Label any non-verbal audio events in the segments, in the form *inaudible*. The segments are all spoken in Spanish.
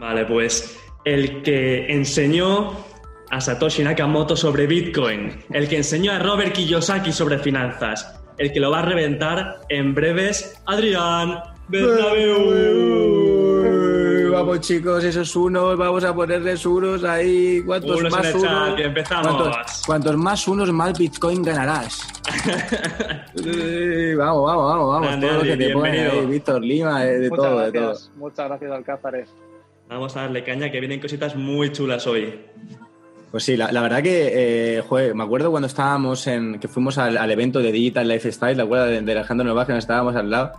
Vale, pues el que enseñó a Satoshi Nakamoto sobre Bitcoin, el que enseñó a Robert Kiyosaki sobre finanzas, el que lo va a reventar en breves, Adrián Bernabeu. Vamos chicos, esos unos, vamos a ponerles unos ahí. ¿Cuántos Unos en más el unos? chat, empezamos. ¿Cuántos, cuantos más unos, más Bitcoin ganarás. *laughs* Vamos, vamos, vamos, vamos. Grande, todo lo que te pone bienvenido. ahí, Víctor Lima, eh, de Muchas todo, de todo. muchas gracias, Alcázares. Vamos a darle caña que vienen cositas muy chulas hoy. Pues sí, la, la verdad que, eh, joder, me acuerdo cuando estábamos en, que fuimos al, al evento de Digital Lifestyle, ¿te acuerdas de, de Alejandro Novas que nos estábamos al lado?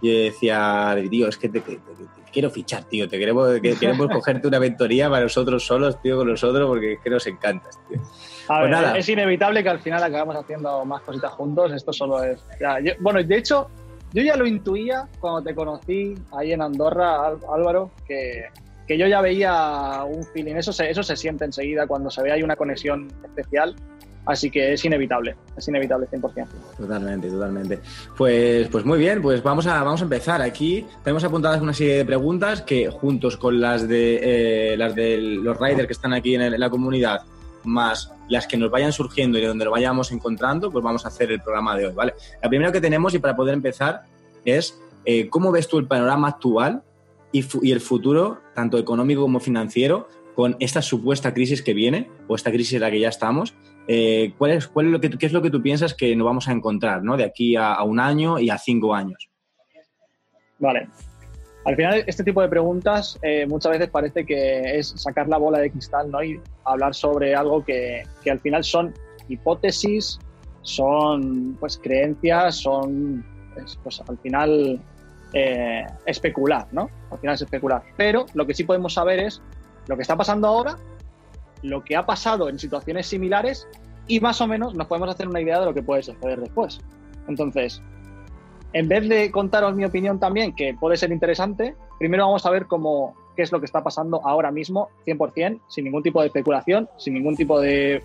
Y decía, tío, es que te, te- te- te quiero fichar, tío, te queremos, que- *laughs* queremos cogerte una mentoría para nosotros solos, tío, con nosotros, porque es que nos encantas, tío. A Pues ver, nada. es inevitable que al final acabamos haciendo más cositas juntos. Esto solo es. ya, yo- bueno, de hecho, yo ya lo intuía cuando te conocí ahí en Andorra, Álvaro, que, que yo ya veía un feeling. Eso se, eso se siente enseguida cuando se ve ahí una conexión especial. Así que es inevitable, es inevitable 100%. Totalmente, totalmente. Pues, pues muy bien, pues vamos a, vamos a empezar. Aquí tenemos apuntadas una serie de preguntas que juntos con las de eh, las de los riders que están aquí en la comunidad, más las que nos vayan surgiendo y de donde lo vayamos encontrando, pues vamos a hacer el programa de hoy, ¿vale? La primera que tenemos y para poder empezar es eh, cómo ves tú el panorama actual y, el futuro, tanto económico como financiero, con esta supuesta crisis que viene, o esta crisis en la que ya estamos, eh, ¿cuál es, cuál es lo que, ¿qué es lo que tú piensas que nos vamos a encontrar ¿no? de aquí a, a un año y a cinco años? Vale. Al final, este tipo de preguntas eh, muchas veces parece que es sacar la bola de cristal ¿no? y hablar sobre algo que, que al final son hipótesis, son pues creencias, son pues, pues, al final eh, especular, ¿no? Al final es especular. Pero lo que sí podemos saber es lo que está pasando ahora, lo que ha pasado en situaciones similares y más o menos nos podemos hacer una idea de lo que puede suceder después. Entonces, en vez de contaros mi opinión también, que puede ser interesante, primero vamos a ver cómo, qué es lo que está pasando ahora mismo, 100%, sin ningún tipo de especulación, sin ningún tipo de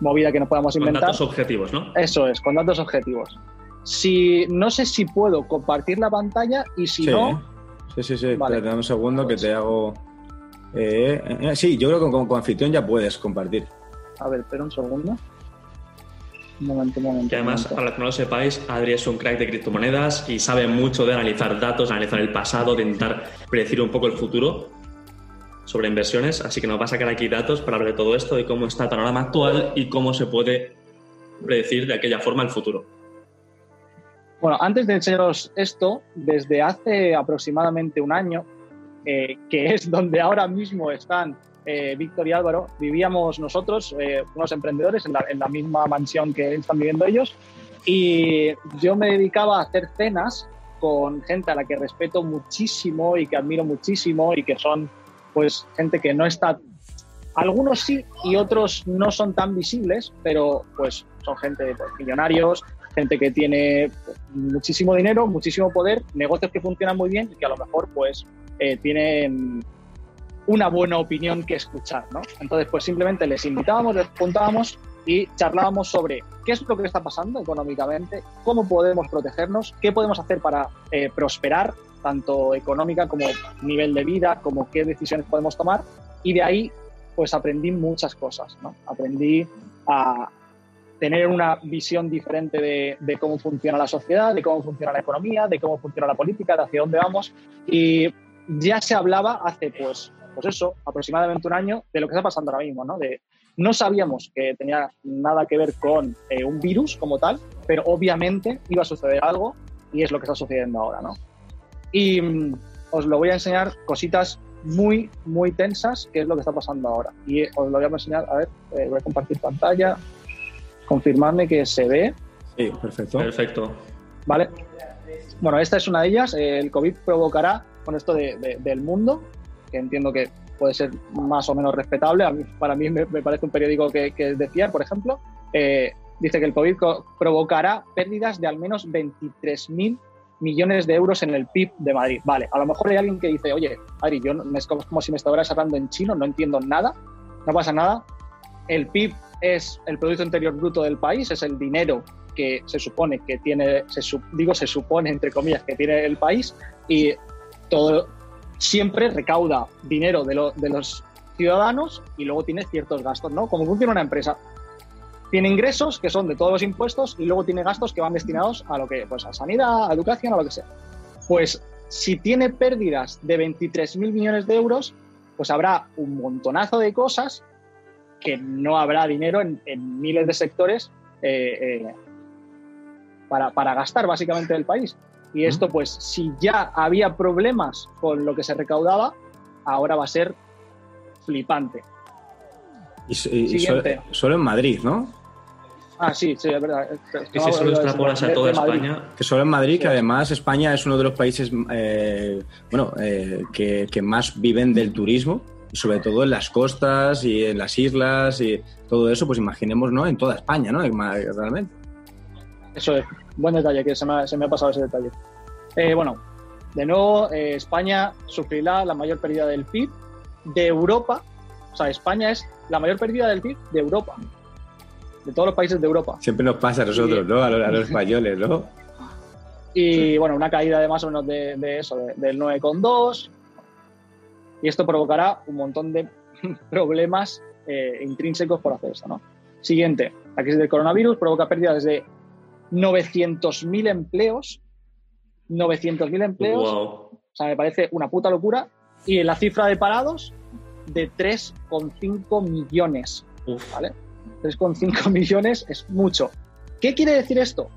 movida que nos podamos Con inventar. datos objetivos, ¿no? Eso es, con datos objetivos. Si, no sé si puedo compartir la pantalla y si sí, no, sí, sí, sí. Vale. Espérate, dame un segundo que te hago... eh, eh, sí, yo creo que con, con anfitrión ya puedes compartir. a ver, espera un segundo. Un momento, un momento. Que además, momento. para los que no lo sepáis, Adri es un crack de criptomonedas y sabe mucho de analizar datos, analizar el pasado, de intentar predecir un poco el futuro sobre inversiones. Así que nos va a sacar aquí datos para hablar de todo esto, de cómo está el panorama actual y cómo se puede predecir de aquella forma el futuro. Bueno, antes de enseñaros esto, desde hace aproximadamente un año, eh, que es donde ahora mismo están eh, Víctor y Álvaro, vivíamos nosotros, eh, unos emprendedores, en la, en la misma mansión que están viviendo ellos, y yo me dedicaba a hacer cenas con gente a la que respeto muchísimo y que admiro muchísimo y que son pues gente que no está algunos sí y otros no son tan visibles, pero pues son gente pues, millonarios, gente que tiene muchísimo dinero, muchísimo poder, negocios que funcionan muy bien y que a lo mejor pues eh, tienen una buena opinión que escuchar, ¿no? Entonces pues simplemente les invitábamos, les juntábamos y charlábamos sobre qué es lo que está pasando económicamente, cómo podemos protegernos, qué podemos hacer para eh, prosperar, tanto económica como nivel de vida, como qué decisiones podemos tomar. Y de ahí, pues aprendí muchas cosas, ¿no? Aprendí a tener una visión diferente de, de cómo funciona la sociedad, de cómo funciona la economía, de cómo funciona la política, de hacia dónde vamos. Y ya se hablaba hace, pues, pues eso, aproximadamente un año, de lo que está pasando ahora mismo, ¿no? De, no sabíamos que tenía nada que ver con eh, un virus como tal, pero obviamente iba a suceder algo y es lo que está sucediendo ahora, ¿no? Y mm, os lo voy a enseñar cositas muy, muy tensas, que es lo que está pasando ahora. Y os lo voy a enseñar, a ver, eh, voy a compartir pantalla, confirmarme que se ve, Sí, perfecto. Perfecto. ¿vale? Bueno, esta es una de ellas. Eh, El COVID provocará, con esto de- de- del mundo, que entiendo que puede ser más o menos respetable. A mí- para mí me, me parece un periódico que, que es de fiar, por ejemplo. Eh, dice que el COVID co- provocará pérdidas de al menos 23.000 millones de euros en el PIB de Madrid. Vale, a lo mejor hay alguien que dice, oye, Ari, yo no, es como, como si me estuvieras hablando en chino, no entiendo nada, no pasa nada. El PIB es el Producto Interior Bruto del país, es el dinero que se supone que tiene, digo se supone entre comillas que tiene el país y todo, siempre recauda dinero de, de los ciudadanos y luego tiene ciertos gastos, ¿no? Como funciona una empresa. Tiene ingresos que son de todos los impuestos y luego tiene gastos que van destinados a lo que, pues a sanidad, a educación, a lo que sea. Pues si tiene pérdidas de 23.000 millones de euros, pues habrá un montonazo de cosas que no habrá dinero en, miles de sectores eh, eh, para, para, gastar básicamente del país. Y esto, pues, si ya había problemas con lo que se recaudaba, ahora va a ser flipante. Y, solo, en Madrid, ¿no? Ah, sí, sí, es verdad. Y si solo extrapolas a toda España. Que solo en Madrid, que además España es uno de los países eh, bueno, eh, que, más viven del turismo, sobre todo en las costas y en las islas y todo eso, pues imaginemos, ¿no? En toda España, ¿no? Realmente. Eso es, buen detalle, que se me ha, pasado ese detalle. Eh, bueno, de nuevo, España sufrirá la mayor pérdida del PIB de Europa. O sea, España es la mayor pérdida del PIB de Europa de todos los países de Europa. Siempre nos pasa a nosotros, ¿no? A los, *laughs* españoles, ¿no? Y bueno, una caída de más o menos de, eso, del 9,2. Y esto provocará un montón de *laughs* problemas eh, intrínsecos por hacer esto, ¿no? Siguiente, la crisis del coronavirus provoca pérdidas de 900.000 empleos. 900.000 empleos. O sea, me parece una puta locura. Y la cifra de parados de 3,5 millones. ¿Vale? 3,5 millones es mucho. ¿Qué quiere decir esto?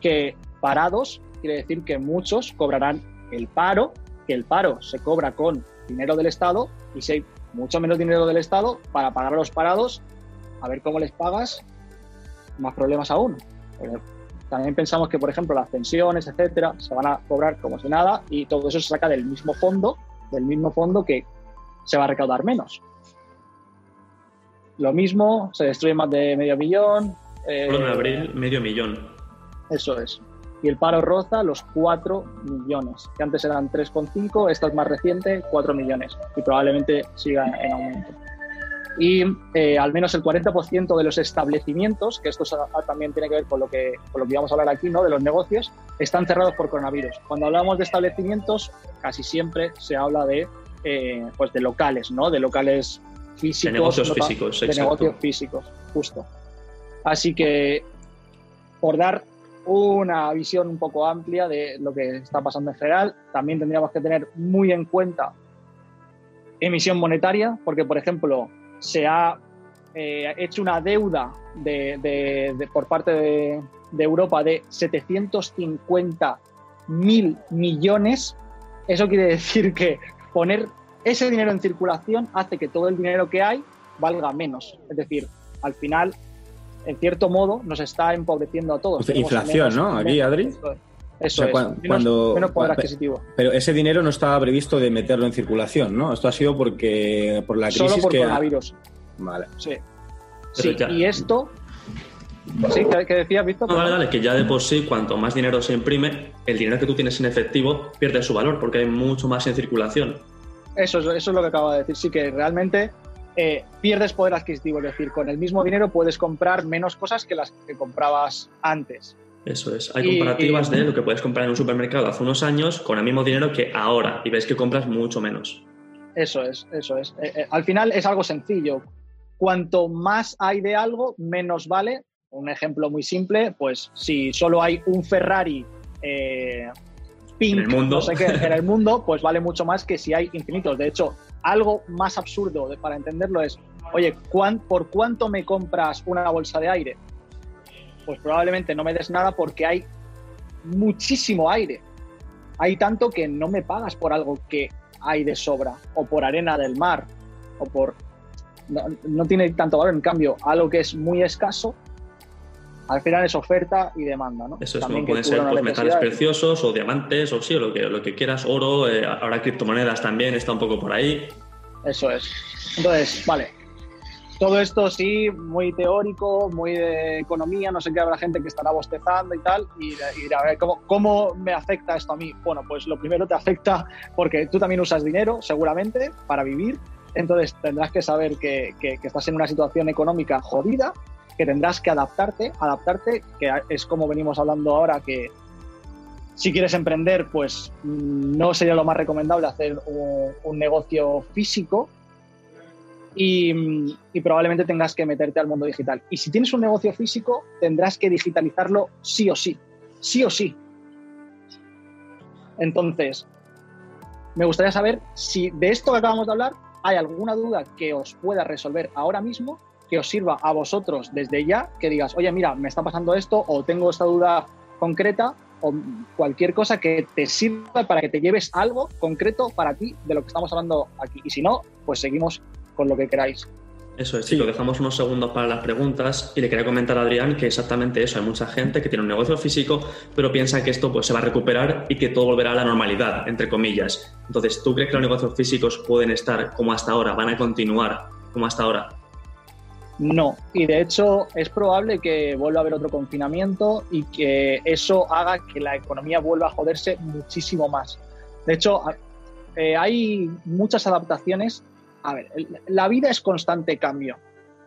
Que parados quiere decir que muchos cobrarán el paro, que el paro se cobra con dinero del Estado y si hay mucho menos dinero del Estado para pagar a los parados, a ver cómo les pagas, más problemas aún. también pensamos que, por ejemplo, las pensiones, etcétera, se van a cobrar como si nada y todo eso se saca del mismo fondo, del mismo fondo que se va a recaudar menos. Lo mismo, se destruye más de medio millón. Eh, en abril, medio millón. Eso es. Y el paro roza los 4 millones, que antes eran 3,5, esta es más reciente, 4 millones, y probablemente siga en aumento. Y eh, al menos el 40% de los establecimientos, que esto también tiene que ver con lo que, con lo que íbamos a hablar aquí, ¿no? de los negocios, están cerrados por coronavirus. Cuando hablamos de establecimientos, casi siempre se habla de, eh, pues de locales, ¿no? de locales físicos. De negocios físicos, De negocios físicos, justo. Así que, por dar una visión un poco amplia de lo que está pasando en general, también tendríamos que tener muy en cuenta emisión monetaria, porque, por ejemplo, se ha eh, hecho una deuda de, por parte de, de Europa de 750 mil millones. Eso quiere decir que poner ese dinero en circulación hace que todo el dinero que hay valga menos. Es decir, al final, en cierto modo, nos está empobreciendo a todos. inflación, ¿no? Aquí, Adri. Eso es. Cuando, menos, poder adquisitivo. Pero ese dinero no estaba previsto de meterlo en circulación, ¿no? Esto ha sido porque por la crisis Solo por que... coronavirus. Vale. Sí. sí y esto... Sí, ¿qué decías, Víctor? No, vale, vale, que ya de por sí, cuanto más dinero se imprime, el dinero que tú tienes en efectivo pierde su valor porque hay mucho más en circulación. Eso, eso es lo que acabo de decir. Sí que realmente eh, pierdes poder adquisitivo. Es decir, con el mismo dinero puedes comprar menos cosas que las que comprabas antes. Eso es. Hay comparativas de lo que puedes comprar en un supermercado hace unos años con el mismo dinero que ahora y ves que compras mucho menos. Eso es, eso es. Eh, eh, al final es algo sencillo. Cuanto más hay de algo, menos vale. Un ejemplo muy simple, pues si solo hay un Ferrari en el mundo. no sé qué, en el mundo, pues vale mucho más que si hay infinitos. De hecho, algo más absurdo para entenderlo es, oye, ¿por cuánto me compras una bolsa de aire? Pues probablemente no me des nada porque hay muchísimo aire. Hay tanto que no me pagas por algo que hay de sobra, o por arena del mar, o por... No, no tiene tanto valor, en cambio, algo que es muy escaso, al final es oferta y demanda, ¿no? Eso es, como pueden ser pues, metales preciosos o diamantes o sí, o lo que, lo que quieras, oro, eh, ahora criptomonedas también está un poco por ahí. Eso es. Entonces, vale. Todo esto sí, muy teórico, muy de economía, no sé qué, habrá gente que estará bostezando y tal, y, a ver, ¿cómo, ¿cómo me afecta esto a mí? Bueno, pues lo primero te afecta porque tú también usas dinero, seguramente, para vivir, entonces tendrás que saber que, que, que estás en una situación económica jodida que tendrás que adaptarte, adaptarte, que es como venimos hablando ahora, que Si quieres emprender, pues mm, no sería lo más recomendable hacer un, negocio físico y, y, probablemente tengas que meterte al mundo digital. Y si tienes un negocio físico, tendrás que digitalizarlo sí o sí, sí o sí. Entonces, me gustaría saber si de esto que acabamos de hablar hay alguna duda que os pueda resolver ahora mismo, que os sirva a vosotros desde ya, que digas, oye, mira, me está pasando esto o tengo esta duda concreta o cualquier cosa que te sirva para que te lleves algo concreto para ti de lo que estamos hablando aquí. Y si no, pues seguimos con lo que queráis. Eso es, chicos, dejamos unos segundos para las preguntas y le quería comentar a Adrián que exactamente eso, hay mucha gente que tiene un negocio físico, pero piensa que esto pues, se va a recuperar y que todo volverá a la normalidad, entre comillas. Entonces, ¿tú crees que los negocios físicos pueden estar como hasta ahora, van a continuar como hasta ahora? No, y de hecho es probable que vuelva a haber otro confinamiento y que eso haga que la economía vuelva a joderse muchísimo más. De hecho, eh, hay muchas adaptaciones a ver, la vida es constante cambio.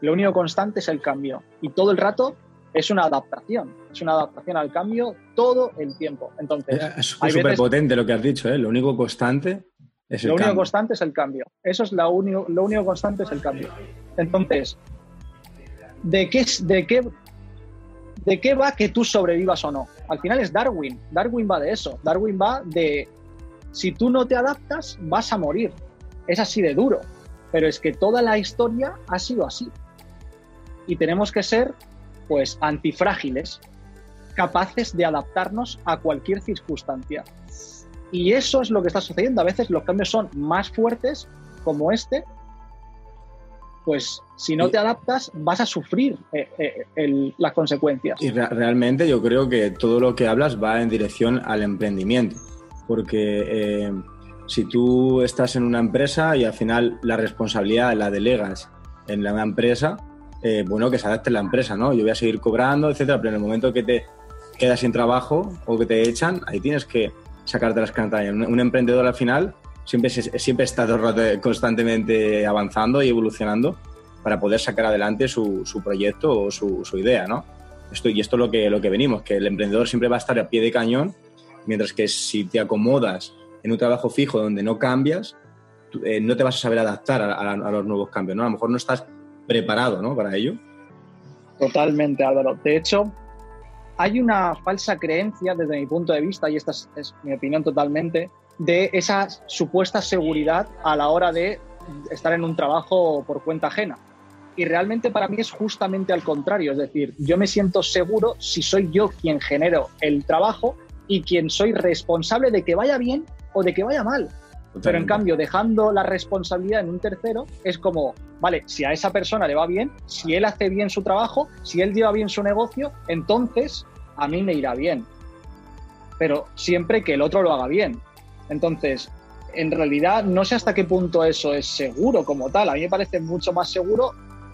Lo único constante es el cambio. Y todo el rato es una adaptación. Es una adaptación al cambio todo el tiempo. Entonces, es súper potente lo que has dicho, ¿eh? Lo único constante es el Lo único constante es el cambio. Eso es lo único, lo único constante es el cambio. Entonces, ¿de qué, de, qué, ¿de qué va que tú sobrevivas o no? Al final es Darwin. Darwin va de eso. Darwin va de si tú no te adaptas, vas a morir. Es así de duro. Pero es que toda la historia ha sido así. Y tenemos que ser, pues, antifrágiles, capaces de adaptarnos a cualquier circunstancia. Y eso es lo que está sucediendo. A veces los cambios son más fuertes, como este, pues si no te adaptas vas a sufrir eh, eh, las consecuencias. Y realmente yo creo que todo lo que hablas va en dirección al emprendimiento, porque eh, si tú estás en una empresa y al final la responsabilidad la delegas en la empresa, bueno, que se adapte la empresa, ¿no? Yo voy a seguir cobrando, etcétera, pero en el momento que te quedas sin trabajo o que te echan, ahí tienes que sacarte las cantallas. Un, emprendedor al final siempre, siempre está constantemente avanzando y evolucionando para poder sacar adelante su, proyecto o su, idea, ¿no? Esto, y esto es lo que, lo que venimos, que el emprendedor siempre va a estar a pie de cañón, mientras que si te acomodas en un trabajo fijo donde no cambias, eh, no te vas a saber adaptar a, los nuevos cambios, ¿no? A lo mejor no estás preparado, ¿no? Para ello. Totalmente, Álvaro. De hecho, hay una falsa creencia desde mi punto de vista, y esta es, mi opinión totalmente, de esa supuesta seguridad a la hora de estar en un trabajo por cuenta ajena. Y realmente para mí es justamente al contrario, es decir, yo me siento seguro si soy yo quien genero el trabajo y quien soy responsable de que vaya bien o de que vaya mal. Pero en cambio, dejando la responsabilidad en un tercero, es como, vale, si a esa persona le va bien, si él hace bien su trabajo, si él lleva bien su negocio, entonces a mí me irá bien. Pero siempre que el otro lo haga bien. Entonces, en realidad, no sé hasta qué punto eso es seguro como tal. A mí me parece mucho más seguro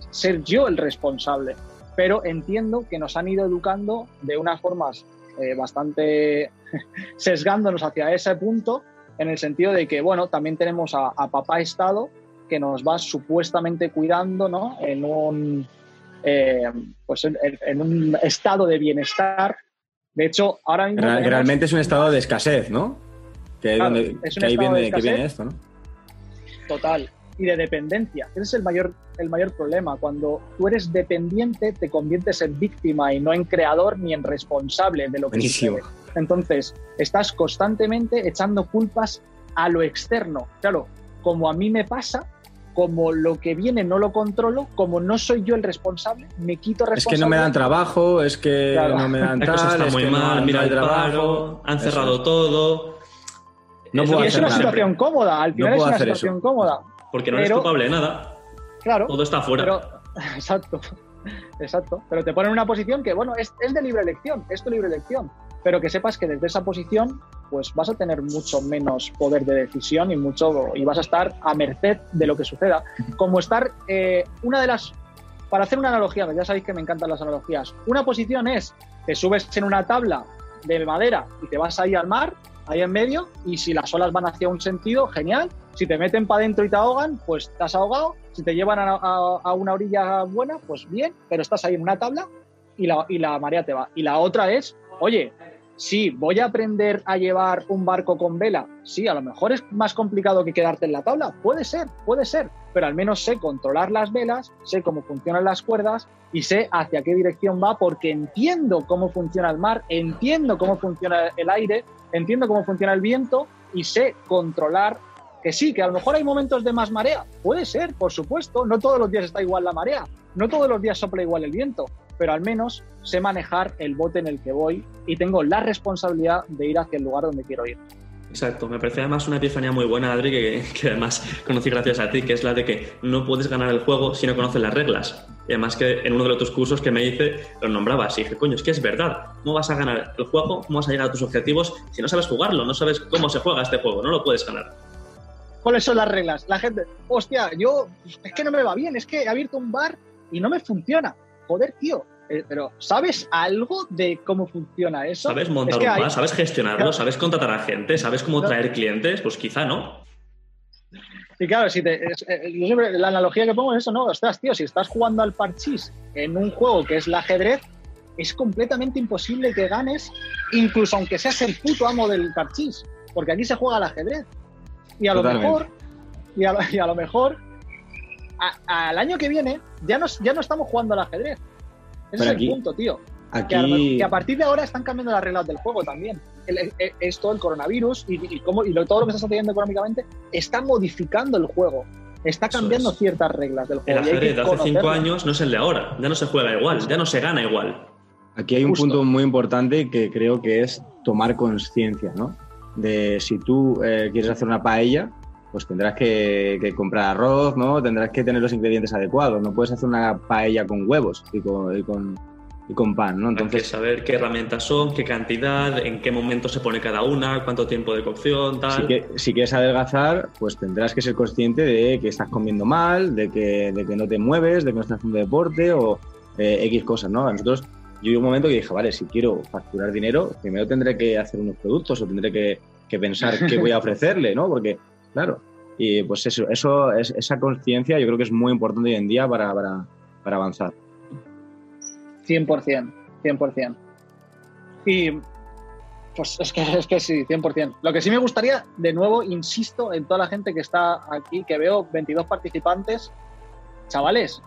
ser yo el responsable. Pero entiendo que nos han ido educando de unas formas eh, bastante *laughs* sesgándonos hacia ese punto, en el sentido de que, bueno, también tenemos a, papá Estado que nos va supuestamente cuidando, ¿no? En un, eh, pues en, un estado de bienestar. De hecho, ahora mismo... Realmente es un estado de escasez, ¿no? Que, ahí viene, que viene esto, ¿no? Total y de dependencia. Ese es el mayor, el mayor problema. Cuando tú eres dependiente, te conviertes en víctima y no en creador ni en responsable de lo que sucede. Entonces, estás constantemente echando culpas a lo externo. Claro, como a mí me pasa, como lo que viene no lo controlo, como no soy yo el responsable, me quito responsabilidad. Es que no me dan trabajo, es que no me dan tal, está muy mal, mira el trabajo, han cerrado todo. No puedo y es una situación cómoda, al final es una situación cómoda. Porque no eres culpable de nada. Claro. Todo está fuera. *laughs* exacto. Exacto. Pero te ponen en una posición que, bueno, es, de libre elección, es tu libre elección. Pero que sepas que desde esa posición, pues vas a tener mucho menos poder de decisión y mucho y vas a estar a merced de lo que suceda. Como estar, eh, una de las, para hacer una analogía, ya sabéis que me encantan las analogías. Una posición es, te subes en una tabla de madera y te vas ahí al mar, ahí en medio, y si las olas van hacia un sentido, genial. Si te meten para adentro y te ahogan, pues estás ahogado. Si te llevan a, una orilla buena, pues bien, pero estás ahí en una tabla y la, y la marea te va. Y la otra es, oye, Sí, voy a aprender a llevar un barco con vela. Sí, a lo mejor es más complicado que quedarte en la tabla. Puede ser, puede ser. Pero al menos sé controlar las velas, sé cómo funcionan las cuerdas y sé hacia qué dirección va porque entiendo cómo funciona el mar, entiendo cómo funciona el aire, entiendo cómo funciona el viento y sé controlar que sí, que a lo mejor hay momentos de más marea. Puede ser, por supuesto. No todos los días está igual la marea. No todos los días sopla igual el viento pero al menos sé manejar el bote en el que voy y tengo la responsabilidad de ir hacia el lugar donde quiero ir. Exacto, me parece además una epifanía muy buena, Adri, que, además conocí gracias a ti, que es la de que no puedes ganar el juego si no conoces las reglas. Y además que en uno de tus cursos que me hice lo nombrabas y dije, coño, es que es verdad, ¿cómo vas a ganar el juego? ¿Cómo vas a llegar a tus objetivos si no sabes jugarlo? No sabes cómo se juega este juego, no lo puedes ganar. ¿Cuáles son las reglas? La gente, hostia, yo, es que no me va bien, es que he abierto un bar y no me funciona. Joder, tío, eh, pero ¿sabes algo de cómo funciona eso? ¿Sabes montar un bar? ¿Sabes gestionarlo? ¿Sabes contratar a gente? ¿Sabes cómo traer clientes? Pues quizá no. Y claro, si te, eh, la analogía que pongo es eso, ¿no? Ostras, tío, si estás jugando al parchís en un juego que es el ajedrez, es completamente imposible que ganes, incluso aunque seas el puto amo del parchís, porque aquí se juega al ajedrez. Y a lo mejor, y a, lo mejor, al año que viene ya no, ya no estamos jugando al ajedrez, ese es el punto, tío. Que, a, partir de ahora están cambiando las reglas del juego también. esto, el coronavirus y, cómo, y todo lo que está sucediendo económicamente está modificando el juego. Está cambiando ciertas reglas del juego. El ajedrez de hace cinco años no es el de ahora. Ya no se juega igual, ya no se gana igual. Aquí hay un punto muy importante que creo que es tomar conciencia, ¿no? De si tú eh, quieres hacer una paella, pues tendrás que, comprar arroz, ¿no? Tendrás que tener los ingredientes adecuados. No puedes hacer una paella con huevos y con, con, pan, ¿no? Entonces... Hay que saber qué herramientas son, qué cantidad, en qué momento se pone cada una, cuánto tiempo de cocción, tal. Si, que, si quieres adelgazar, pues tendrás que ser consciente de que estás comiendo mal, de que, de que no te mueves, de que no estás haciendo deporte o eh, X cosas, ¿no? A nosotros yo hubo un momento que dije, vale, si quiero facturar dinero, primero tendré que hacer unos productos o tendré que, que pensar qué voy a *laughs* ofrecerle, ¿no? Porque Claro. Y pues eso, eso es, esa conciencia yo creo que es muy importante hoy en día para, para, para avanzar. 100%, 100%. Y pues es que, es que sí, 100%. Lo que sí me gustaría, de nuevo, insisto en toda la gente que está aquí, que veo 22 participantes, chavales,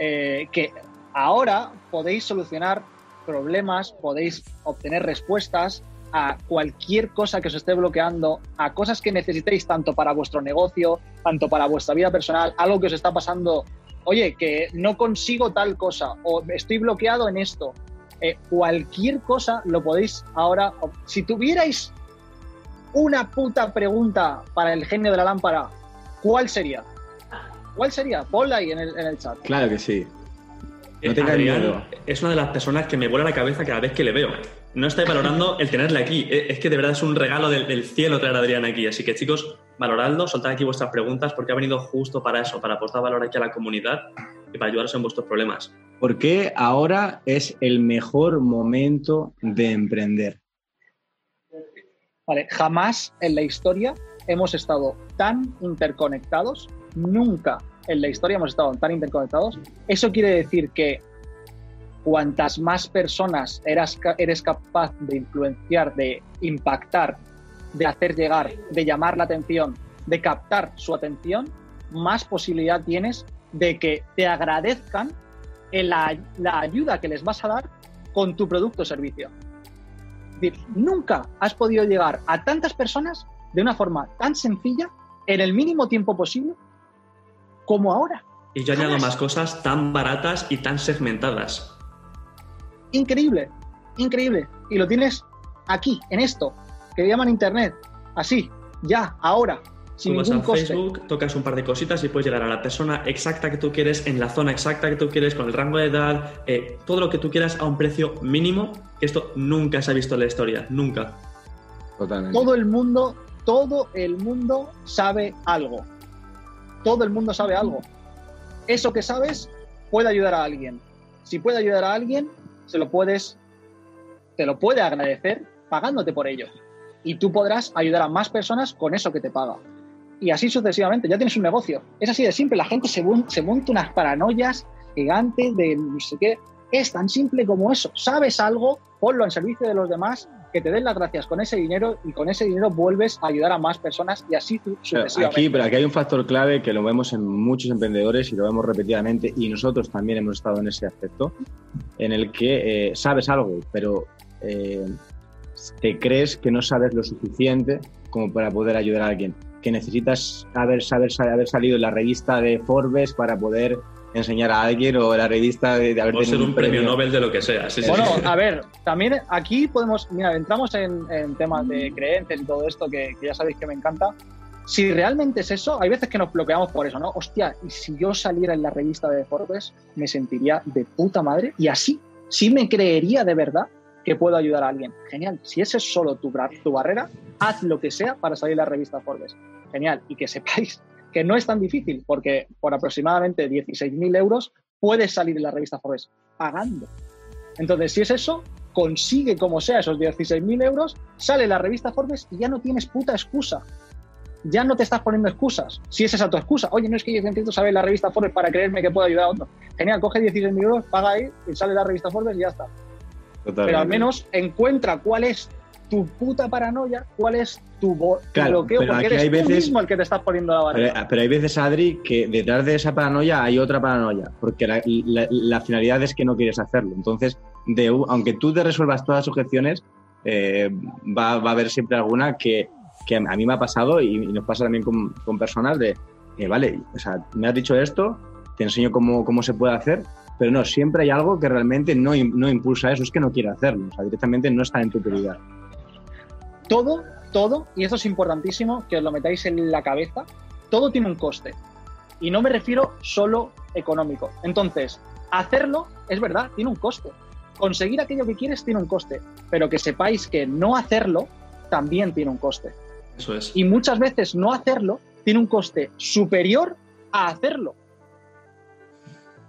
eh, que ahora podéis solucionar problemas, podéis obtener respuestas a cualquier cosa que os esté bloqueando, a cosas que necesitéis tanto para vuestro negocio, tanto para vuestra vida personal, algo que os está pasando, oye, que no consigo tal cosa o estoy bloqueado en esto. Eh, cualquier cosa lo podéis ahora, si tuvierais una puta pregunta para el genio de la lámpara, ¿cuál sería? ¿Cuál sería? Ponla ahí en el, en el chat. Claro que sí. No miedo. Es una de las personas que me vuela la cabeza cada vez que le veo no estáis valorando *laughs* el tenerle aquí. Eh, es que de verdad es un regalo del, cielo traer a Adrián aquí. Así que chicos, valoradlo, soltad aquí vuestras preguntas porque ha venido justo para eso, para aportar valor aquí a la comunidad y para ayudaros en vuestros problemas. ¿Por qué ahora es el mejor momento de emprender? Vale, jamás en la historia hemos estado tan interconectados, nunca en la historia hemos estado tan interconectados. Eso quiere decir que cuantas más personas eras, eres capaz de influenciar, de impactar, de hacer llegar, de llamar la atención, de captar su atención, más posibilidad tienes de que te agradezcan la, la ayuda que les vas a dar con tu producto o servicio. nunca has podido llegar a tantas personas de una forma tan sencilla, en el mínimo tiempo posible, como ahora. Y yo añado más cosas tan baratas y tan segmentadas increíble, increíble. Y lo tienes aquí, en esto, que llaman Internet, así, ya, ahora, sin ningún a Facebook, tocas un par de cositas y puedes llegar a la persona exacta que tú quieres, en la zona exacta que tú quieres, con el rango de edad, eh, todo lo que tú quieras a un precio mínimo, que esto nunca se ha visto en la historia, nunca. Totalmente. Todo el mundo, todo el mundo sabe algo. Todo el mundo sabe algo. Eso que sabes puede ayudar a alguien. Si puede ayudar a alguien, se lo puedes, te lo puede agradecer pagándote por ello. Y tú podrás ayudar a más personas con eso que te paga. Y así sucesivamente, ya tienes un negocio. Es así de simple, la gente se, se monta unas paranoias gigantes de no sé qué. Es tan simple como eso. Sabes algo, ponlo en servicio de los demás, que te den las gracias con ese dinero y con ese dinero vuelves a ayudar a más personas y así sucesivamente. Aquí, pero aquí hay un factor clave que lo vemos en muchos emprendedores y lo vemos repetidamente y nosotros también hemos estado en ese aspecto, en el que eh, sabes algo, pero eh, te crees que no sabes lo suficiente como para poder ayudar a alguien, que necesitas haber, saber, haber salido en la revista de Forbes para poder enseñar a alguien o la revista de, haber tenido ser un, premio, Nobel de lo que sea. bueno, a ver, también aquí podemos, mira, entramos en, temas de creencias y todo esto que, ya sabéis que me encanta. Si realmente es eso, hay veces que nos bloqueamos por eso, ¿no? Hostia, y si yo saliera en la revista de Forbes, me sentiría de puta madre y así sí me creería de verdad que puedo ayudar a alguien. Genial. Si ese es solo tu, tu barrera, haz lo que sea para salir en la revista Forbes. Genial. Y que sepáis que no es tan difícil, porque por aproximadamente 16.000 euros puedes salir en la revista Forbes pagando. Entonces, si es eso, consigue como sea esos 16.000 euros, sale la revista Forbes y ya no tienes puta excusa. Ya no te estás poniendo excusas. Si es esa tu excusa, oye, no es que yo necesito saber la revista Forbes para creerme que puedo ayudar a otro. Genial, coge 16.000 euros, paga ahí, y sale la revista Forbes y ya está. Pero al menos encuentra cuál es tu puta paranoia, cuál es tu, bloqueo, porque eres hay veces, mismo el que te estás poniendo la barrera. Pero, hay veces, Adri, que detrás de esa paranoia hay otra paranoia, porque la, finalidad es que no quieres hacerlo. Entonces, de, aunque tú te resuelvas todas las objeciones, eh, va, a haber siempre alguna que, a mí me ha pasado y, nos pasa también con, personas de, eh, vale, o sea, me has dicho esto, te enseño cómo, cómo se puede hacer, pero no, siempre hay algo que realmente no, no impulsa eso, es que no quiere hacerlo, o sea, directamente no está en tu prioridad todo, todo, y eso es importantísimo que os lo metáis en la cabeza, todo tiene un coste. Y no me refiero solo económico. Entonces, hacerlo es verdad, tiene un coste. Conseguir aquello que quieres tiene un coste, pero que sepáis que no hacerlo también tiene un coste. Eso es. Y muchas veces no hacerlo tiene un coste superior a hacerlo.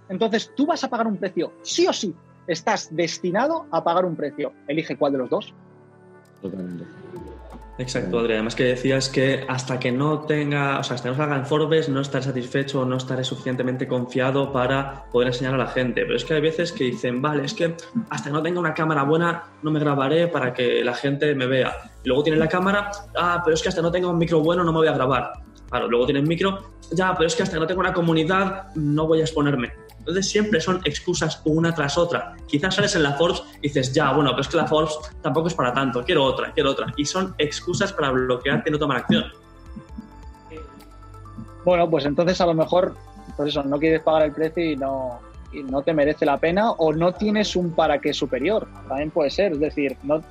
Entonces, tú vas a pagar un precio, sí o sí. Estás destinado a pagar un precio. Elige cuál de los dos. Totalmente. Exacto, Adri. Además que decías que hasta que no tenga, o sea, hasta que no salga en Forbes, no estaré satisfecho o no estaré suficientemente confiado para poder enseñar a la gente. Pero es que hay veces que dicen, vale, es que hasta que no tenga una cámara buena, no me grabaré para que la gente me vea. Y luego tienes la cámara, ah, pero es que hasta que no tenga un micro bueno, no me voy a grabar. Claro, luego tienes micro, ya, pero es que hasta que no tenga una comunidad, no voy a exponerme. Entonces siempre son excusas una tras otra. Quizás sales en la Forbes y dices, ya, bueno, pero es que la Forbes tampoco es para tanto, quiero otra, quiero otra. Y son excusas para bloquearte y no tomar acción. Bueno, pues entonces a lo mejor, pues eso, no quieres pagar el precio y no, y no te merece la pena o no tienes un para qué superior. También puede ser, es decir, no,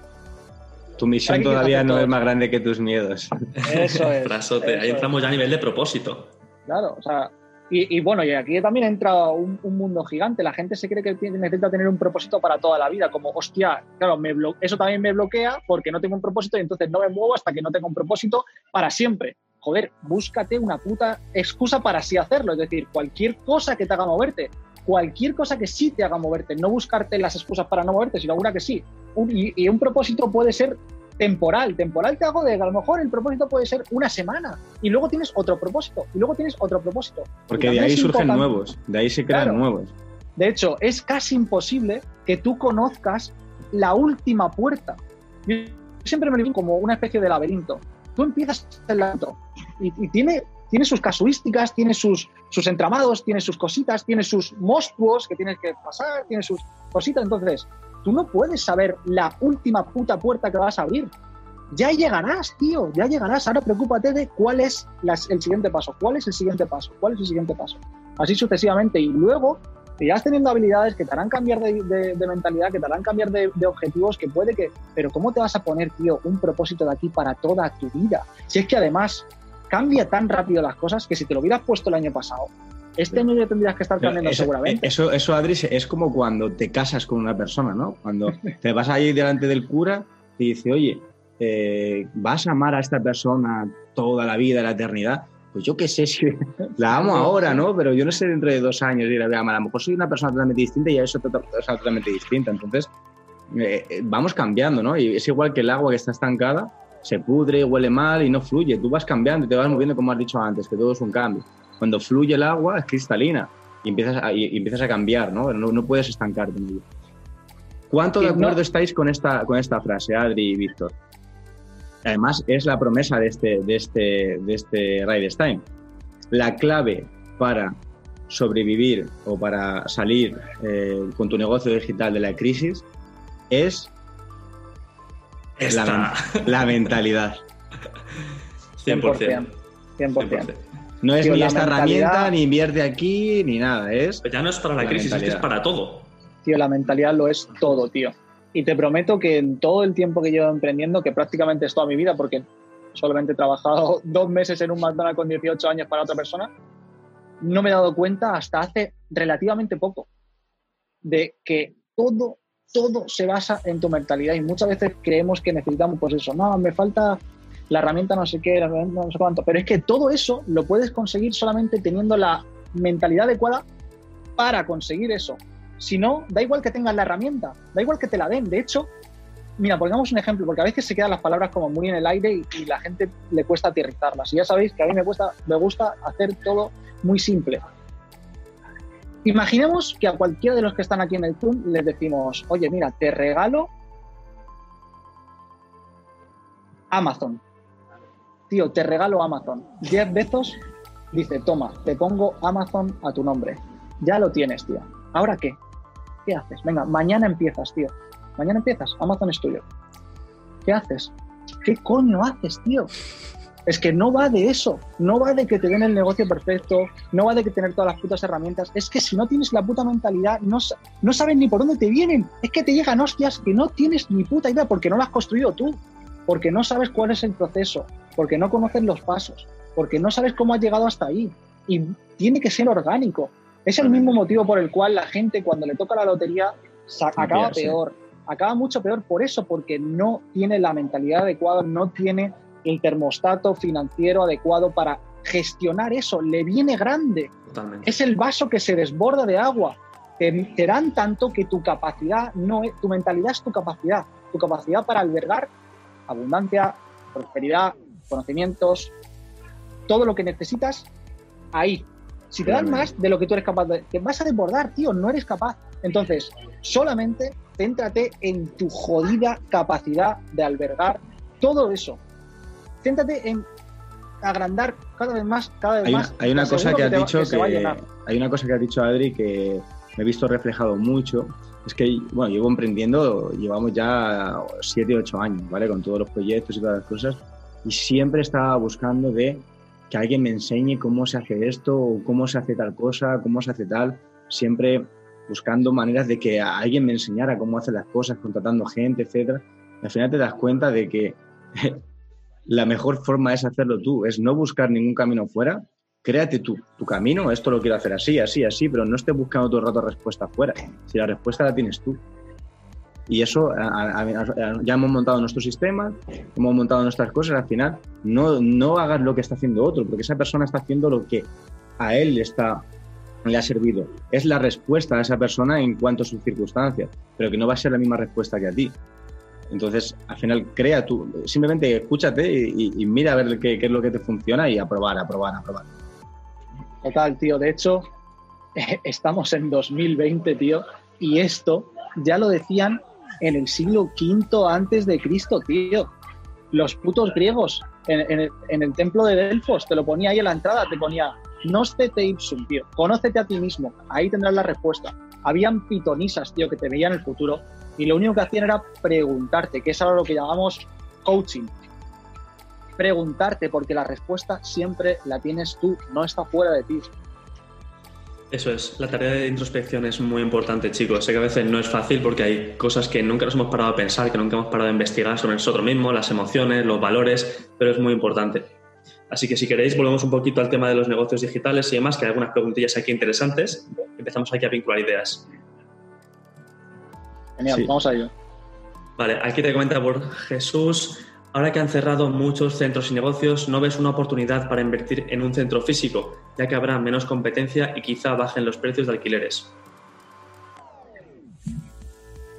tu misión todavía no es más grande que tus miedos. Eso es. ahí entramos ya a nivel de propósito. Claro, o sea, y, bueno, y aquí también entra un, mundo gigante. La gente se cree que necesita tener un propósito para toda la vida, como, hostia, claro, me eso también me bloquea porque no tengo un propósito y entonces no me muevo hasta que no tenga un propósito para siempre. Joder, búscate una puta excusa para así hacerlo. Es decir, cualquier cosa que te haga moverte, cualquier cosa que sí te haga moverte, no buscarte las excusas para no moverte, sino alguna que sí. y un propósito puede ser temporal. Temporal te hago de que a lo mejor el propósito puede ser una semana y luego tienes otro propósito y luego tienes otro propósito. Porque de ahí surgen nuevos, de ahí se crean nuevos. De hecho, es casi imposible que tú conozcas la última puerta. Yo siempre me lo digo como una especie de laberinto. Tú empiezas el laberinto y, y tiene, tiene sus casuísticas, tiene sus, sus entramados, tiene sus cositas, tiene sus monstruos que tienes que pasar, tiene sus cositas. Entonces, tú no puedes saber la última puta puerta que vas a abrir. Ya llegarás, tío, ya llegarás. Ahora preocúpate de cuál es el siguiente paso, cuál es el siguiente paso, cuál es el siguiente paso. Así sucesivamente. Y luego te irás teniendo habilidades que te harán cambiar de, mentalidad, que te harán cambiar de, de, objetivos, que puede que... Pero ¿cómo te vas a poner, tío, un propósito de aquí para toda tu vida? Si es que además cambia tan rápido las cosas que si te lo hubieras puesto el año pasado, este año ya tendrías que estar cambiando seguramente. Eso, eso, Adri, es como cuando te casas con una persona, ¿no? Cuando te vas ahí delante del cura y dice, oye, eh, ¿vas a amar a esta persona toda la vida, la eternidad? Pues yo qué sé si la amo ahora, ¿no? Pero yo no sé dentro de dos años y la voy a amar. A lo mejor soy una persona totalmente distinta y ya es otra persona totalmente distinta. Entonces, eh, eh, vamos cambiando, ¿no? Y es igual que el agua que está estancada, se pudre, huele mal y no fluye. Tú vas cambiando, te vas moviendo como has dicho antes, que todo es un cambio. Cuando fluye el agua es cristalina. y empiezas a, y empiezas a cambiar, ¿no? ¿no? No puedes estancarte en ello. ¿Cuánto de acuerdo estáis con esta, con esta frase, Adri y Víctor? Además, es la promesa de este, de este, de este Ride Time. La clave para sobrevivir o para salir eh, con tu negocio digital de la crisis es la, la, mentalidad. *laughs* 100%. 100%. No es ni esta herramienta, ni invierte aquí, ni nada. Es ya no es para la, crisis, es que es para todo. Tío, la mentalidad lo es todo, tío. Y te prometo que en todo el tiempo que llevo emprendiendo, que prácticamente es toda mi vida, porque solamente he trabajado *laughs* dos meses en un McDonald's con 18 años para otra persona, no me he dado cuenta hasta hace relativamente poco de que todo, todo se basa en tu mentalidad y muchas veces creemos que necesitamos, pues eso, no, me falta la herramienta no sé qué, la herramienta no sé cuánto, pero es que todo eso lo puedes conseguir solamente teniendo la mentalidad adecuada para conseguir eso. Si no, da igual que tengas la herramienta, da igual que te la den. De hecho, mira, pongamos un ejemplo, porque a veces se quedan las palabras como muy en el aire y, y la gente le cuesta aterrizarlas. Y ya sabéis que a mí me, cuesta, me gusta hacer todo muy simple. Imaginemos que a cualquiera de los que están aquí en el Zoom les decimos, oye, mira, te regalo Amazon. Tío, te regalo Amazon. Diez veces dice, toma, te pongo Amazon a tu nombre. Ya lo tienes, tío. ¿Ahora qué? ¿Qué haces? Venga, mañana empiezas, tío. Mañana empiezas, Amazon es tuyo. ¿Qué haces? ¿Qué coño haces, tío? Es que no va de eso, no va de que te den el negocio perfecto, no va de que tener todas las putas herramientas. Es que si no tienes la puta mentalidad, no, no sabes ni por dónde te vienen. Es que te llegan hostias que no tienes ni puta idea porque no las has construido tú, porque no sabes cuál es el proceso, porque no conoces los pasos, porque no sabes cómo has llegado hasta ahí. Y tiene que ser orgánico. Es el mismo motivo por el cual la gente cuando le toca la lotería acaba peor, acaba mucho peor por eso, porque no tiene la mentalidad adecuada, no tiene el termostato financiero adecuado para gestionar eso. Le viene grande. Es el vaso que se desborda de agua. Te, dan tanto que tu capacidad no es, tu mentalidad es tu capacidad, tu capacidad para albergar abundancia, prosperidad, conocimientos, todo lo que necesitas ahí. Si te dan más de lo que tú eres capaz de, te vas a desbordar, tío, no eres capaz. Entonces, solamente céntrate en tu jodida capacidad de albergar todo eso céntrate en agrandar cada vez más, cada vez hay más. Hay una cosa que, has dicho que, hay una cosa que ha dicho Adri que me he visto reflejado mucho. Es que, bueno, llevo emprendiendo, llevamos ya 7, 8 años, ¿vale? Con todos los proyectos y todas las cosas. Y siempre estaba buscando de que alguien me enseñe cómo se hace esto, o cómo se hace tal cosa, cómo se hace tal. Siempre buscando maneras de que alguien me enseñara cómo hacer las cosas, contratando gente, etcétera. al final te das cuenta de que *laughs* la mejor forma es hacerlo tú, es no buscar ningún camino fuera, créate tu camino, esto lo quiero hacer así, así, así, pero no estés buscando todo el rato respuesta fuera, si la respuesta la tienes tú. Y eso, ya hemos montado nuestro sistema, hemos montado nuestras cosas, al final no, no hagas lo que está haciendo otro, porque esa persona está haciendo lo que a él le, está, le ha servido. Es la respuesta a esa persona en cuanto a sus circunstancias, pero que no va a ser la misma respuesta que a ti. Entonces, al final, crea tú, simplemente escúchate y, mira a ver qué, es lo que te funciona y a probar, a probar, a probar. Total, tío. De hecho, *laughs* estamos en 2020, tío, y esto ya lo decían en el siglo V antes de Cristo, tío. Los putos griegos en, el, templo de Delfos, te lo ponía ahí en la entrada, te ponía te ipsum, tío, conócete a ti mismo, ahí tendrás la respuesta. Habían pitonisas, tío, que te veían el futuro y lo único que hacían era preguntarte, que es ahora lo que llamamos coaching. Preguntarte, porque la respuesta siempre la tienes tú, no está fuera de ti. Eso es, la tarea de introspección es muy importante, chicos. Sé que a veces no es fácil porque hay cosas que nunca nos hemos parado a pensar, que nunca hemos parado a investigar sobre nosotros mismos, las emociones, los valores, pero es muy importante. Así que si queréis, volvemos un poquito al tema de los negocios digitales y demás, que hay algunas preguntillas aquí interesantes. Empezamos aquí a vincular ideas. Genial, vamos a ello. Vale, aquí te comenta por Jesús. Ahora que han cerrado muchos centros y negocios, ¿no ves una oportunidad para invertir en un centro físico, ya que habrá menos competencia y quizá bajen los precios de alquileres?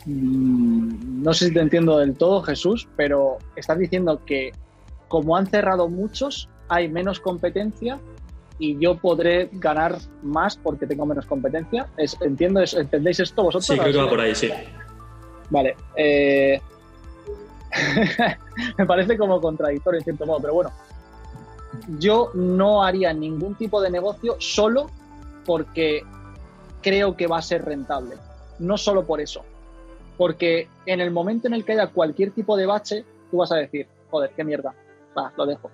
Mm, no sé si te entiendo del todo, Jesús, pero estás diciendo que como han cerrado muchos, hay menos competencia y yo podré ganar más porque tengo menos competencia. Entiendo, ¿Entendéis esto vosotros? Sí, creo que va por ahí, sí. Vale. Eh, *laughs* me parece como contradictorio en cierto modo, pero bueno. Yo no haría ningún tipo de negocio solo porque creo que va a ser rentable. No solo por eso. Porque en el momento en el que haya cualquier tipo de bache, tú vas a decir, joder, qué mierda. Va, lo dejo.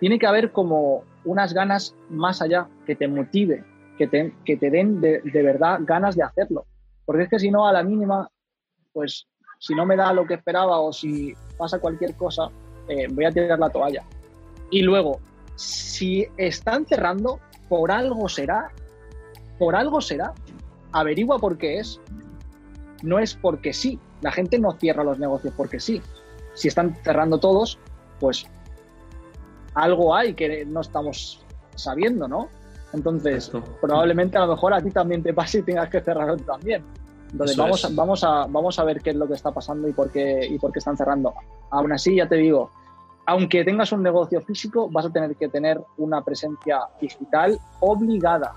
Tiene que haber como unas ganas más allá que te motive, que te, que te den de, de verdad ganas de hacerlo. Porque es que si no, a la mínima, pues si no me da lo que esperaba o si pasa cualquier cosa, eh, voy a tirar la toalla. Y luego, si están cerrando, por algo será, por algo será, averigua por qué es. No es porque sí, la gente no cierra los negocios porque sí. Si están cerrando todos, pues algo hay que no estamos sabiendo, ¿no? Entonces, probablemente a lo mejor a ti también te pase y tengas que cerrarlo también. Entonces vamos, a, vamos, a, vamos a ver qué es lo que está pasando y por, qué, y por qué están cerrando. Aún así, ya te digo, aunque tengas un negocio físico, vas a tener que tener una presencia digital obligada.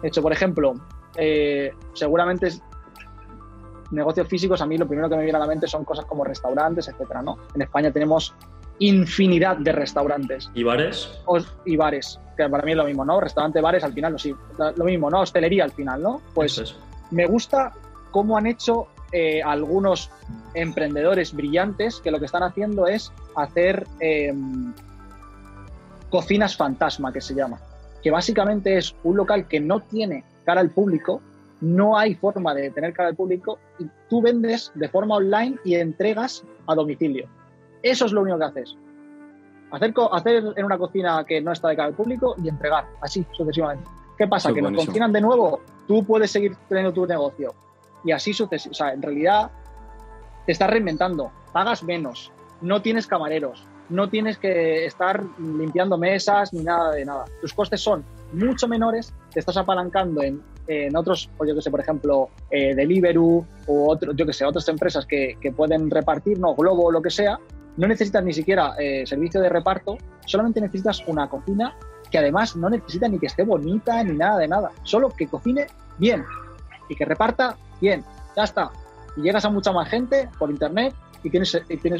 De hecho, por ejemplo, eh, seguramente negocios físicos, a mí lo primero que me viene a la mente son cosas como restaurantes, etcétera, ¿no? En España tenemos infinidad de restaurantes. ¿Y bares? y bares, que para mí es lo mismo, ¿no? Restaurante, bares, al final, sí, lo mismo, ¿no? Hostelería al final, ¿no? Pues me gusta cómo han hecho eh, algunos emprendedores brillantes que lo que están haciendo es hacer em, cocinas fantasma, que se llama, que básicamente es un local que no tiene cara al público, no hay forma de tener cara al público y tú vendes de forma online y entregas a domicilio. Eso es lo único que haces. Hacer, hacer en una cocina que no está de cara al público y entregar, así sucesivamente. ¿Qué pasa? que nos cocinan de nuevo, tú puedes seguir teniendo tu negocio, y así sucesivamente. O sea, en realidad te estás reinventando, pagas menos, no tienes camareros, no tienes que estar limpiando mesas ni nada de nada. Tus costes son mucho menores, te estás apalancando en, en otros, pues yo que sé, por ejemplo, eh, Deliveroo o yo que sé, otras empresas que, que, pueden repartir, no, Globo o lo que sea. No necesitas ni siquiera eh, servicio de reparto, solamente necesitas una cocina que además no necesita ni que esté bonita ni nada de nada, solo que cocine bien y que reparta bien, ya está. Y llegas a mucha más gente por internet y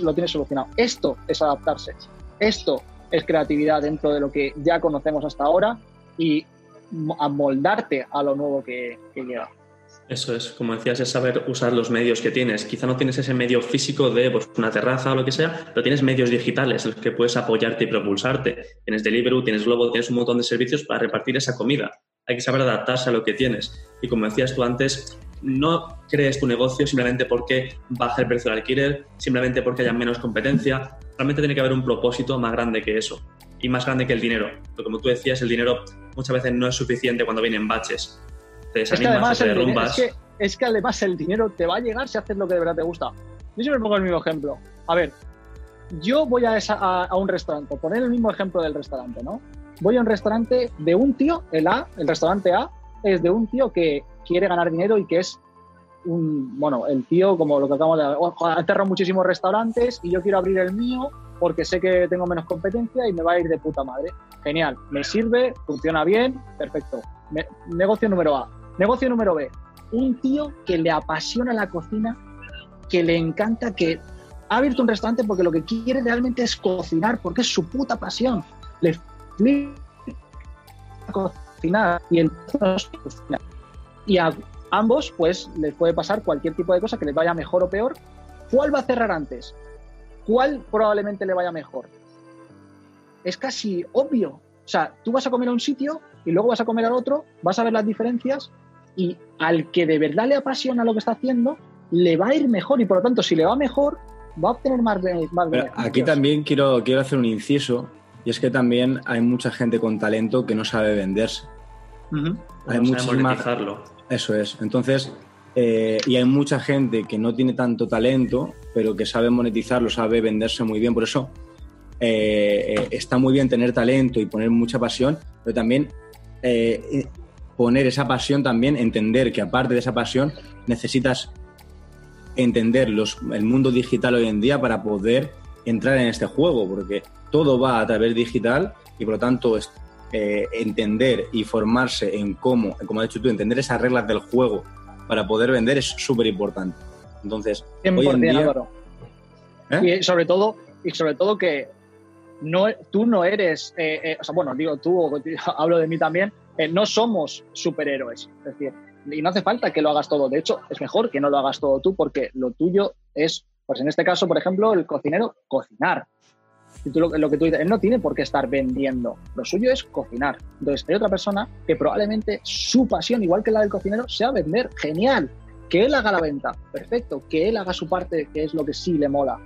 lo tienes solucionado. Esto es adaptarse. Esto es creatividad dentro de lo que ya conocemos hasta ahora y amoldarte a lo nuevo que, que llega. Eso es, como decías, es saber usar los medios que tienes. Quizá no tienes ese medio físico de pues, una terraza o lo que sea, pero tienes medios digitales en los que puedes apoyarte y propulsarte. Tienes Deliveroo, tienes Globo, tienes un montón de servicios para repartir esa comida. Hay que saber adaptarse a lo que tienes. Y como decías tú antes, no crees tu negocio simplemente porque baja el precio del alquiler, simplemente porque haya menos competencia. Realmente tiene que haber un propósito más grande que eso y más grande que el dinero. Pero como tú decías, el dinero muchas veces no es suficiente cuando vienen baches. Te desanimas, es que, además es, que, es que además el dinero te va a llegar si haces lo que de verdad te gusta. Yo siempre pongo el mismo ejemplo. A ver, yo voy a, esa, a, a un restaurante, poner el mismo ejemplo del restaurante, ¿no? Voy a un restaurante de un tío, el A, el restaurante A, es de un tío que quiere ganar dinero y que es un, bueno, el tío, como lo que acabamos de ha cerrado muchísimos restaurantes y yo quiero abrir el mío porque sé que tengo menos competencia y me va a ir de puta madre. Genial, me sirve, funciona bien, perfecto. negocio número A. Negocio número B. Un tío que le apasiona la cocina, que le encanta, que ha abierto un restaurante porque lo que quiere realmente es cocinar, porque es su puta pasión. Le cocinar y entonces y a ambos pues les puede pasar cualquier tipo de cosa que les vaya mejor o peor. ¿Cuál va a cerrar antes? ¿Cuál probablemente le vaya mejor? Es casi obvio. O sea, tú vas a comer a un sitio y luego vas a comer al otro, vas a ver las diferencias y al que de verdad le apasiona lo que está haciendo, le va a ir mejor y por lo tanto, si le va mejor, va a obtener más, más Aquí también quiero, quiero hacer un inciso y es que también hay mucha gente con talento que no sabe venderse. Hay muchísima... Eso es. Entonces, eh, y hay mucha gente que no tiene tanto talento, pero que sabe monetizarlo, sabe venderse muy bien. Por eso eh, eh, está muy bien tener talento y poner mucha pasión, pero también poner esa pasión también, entender que aparte de esa pasión necesitas entender los, el mundo digital hoy en día para poder entrar en este juego, porque todo va a través digital y por lo tanto eh, entender y formarse en cómo, como has dicho tú, entender esas reglas del juego para poder vender es súper importante. Entonces, hoy en día, ¿Eh? Y sobre todo, y sobre todo que no, tú no eres, eh, eh, o sea, bueno, digo tú, *laughs* hablo de mí también, no somos superhéroes. Es decir, y no hace falta que lo hagas todo. De hecho, es mejor que no lo hagas todo tú porque lo tuyo es, pues en este caso, por ejemplo, el cocinero, cocinar. Y tú, lo, lo, que tú dices, él no tiene por qué estar vendiendo. Lo suyo es cocinar. Entonces, hay otra persona que probablemente su pasión, igual que la del cocinero, sea vender. Genial. Que él haga la venta. Perfecto. Que él haga su parte, que es lo que sí le mola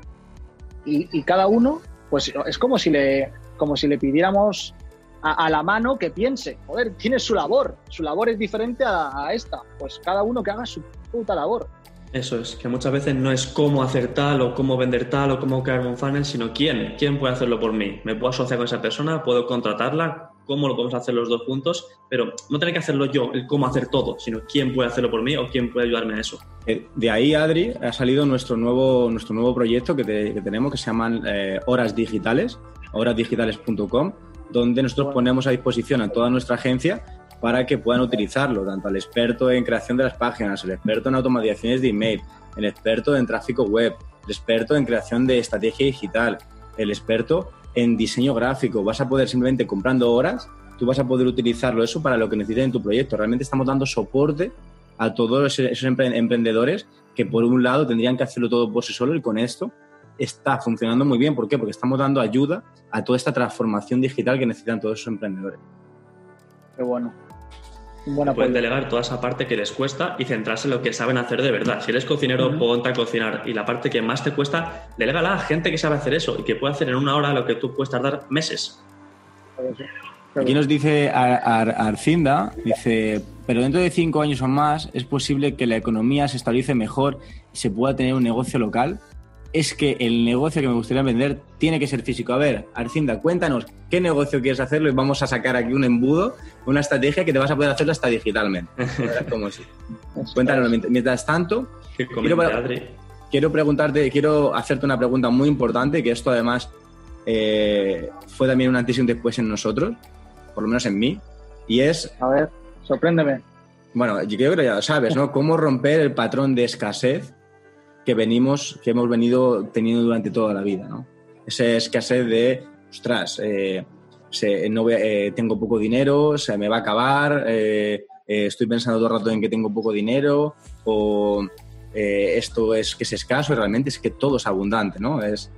y, cada uno, pues es como si le, como si le pidiéramos a, la mano que piense, joder, tiene su labor, su labor es diferente a, esta, pues cada uno que haga su puta labor. Eso es, que muchas veces no es cómo hacer tal o cómo vender tal o cómo crear un funnel, sino quién, quién puede hacerlo por mí. Me puedo asociar con esa persona, puedo contratarla, cómo lo podemos hacer los dos juntos, pero no tener que hacerlo yo, el cómo hacer todo, sino quién puede hacerlo por mí o quién puede ayudarme a eso. Eh, de ahí, Adri, ha salido nuestro nuevo, nuestro nuevo proyecto que, tenemos que se llaman eh, Horas Digitales, horasdigitales.com, donde nosotros ponemos a disposición a toda nuestra agencia para que puedan utilizarlo, tanto el experto en creación de las páginas, el experto en automatizaciones de email, el experto en tráfico web, el experto en creación de estrategia digital, el experto en diseño gráfico. Vas a poder simplemente comprando horas, tú vas a poder utilizarlo eso para lo que necesites en tu proyecto. Realmente estamos dando soporte a todos esos emprendedores que por un lado tendrían que hacerlo todo por sí solo y con esto está funcionando muy bien. ¿Por qué? Porque estamos dando ayuda a toda esta transformación digital que necesitan todos esos emprendedores. Qué bueno. Pueden delegar toda esa parte que les cuesta y centrarse en lo que saben hacer de verdad. Si eres cocinero, ponte a cocinar. Y la parte que más te cuesta, delégala a gente que sabe hacer eso y que puede hacer en una hora lo que tú puedes tardar meses. Aquí nos dice Arcinda, dice, pero dentro de cinco años o más es posible que la economía se estabilice mejor y se pueda tener un negocio local es que el negocio que me gustaría vender tiene que ser físico. A ver, Arcinda, cuéntanos qué negocio quieres hacerlo y vamos a sacar aquí un embudo, una estrategia que te vas a poder hacer hasta digitalmente. Como *laughs* Cuéntanos. Mientras tanto, quiero, preguntarte, quiero hacerte una pregunta muy importante, que esto además eh, fue también un antes y un después en nosotros, por lo menos en mí, y es... A ver, sorpréndeme. Bueno, yo creo que ya lo sabes, ¿no? Cómo romper el patrón de escasez que venimos, que hemos venido teniendo durante toda la vida, ¿no? Esa escasez de, ostras, eh, no eh, tengo poco dinero, se me va a acabar, eh, estoy pensando todo el rato en que tengo poco dinero, o esto es que es escaso, y realmente es que todo es abundante, ¿no? Es,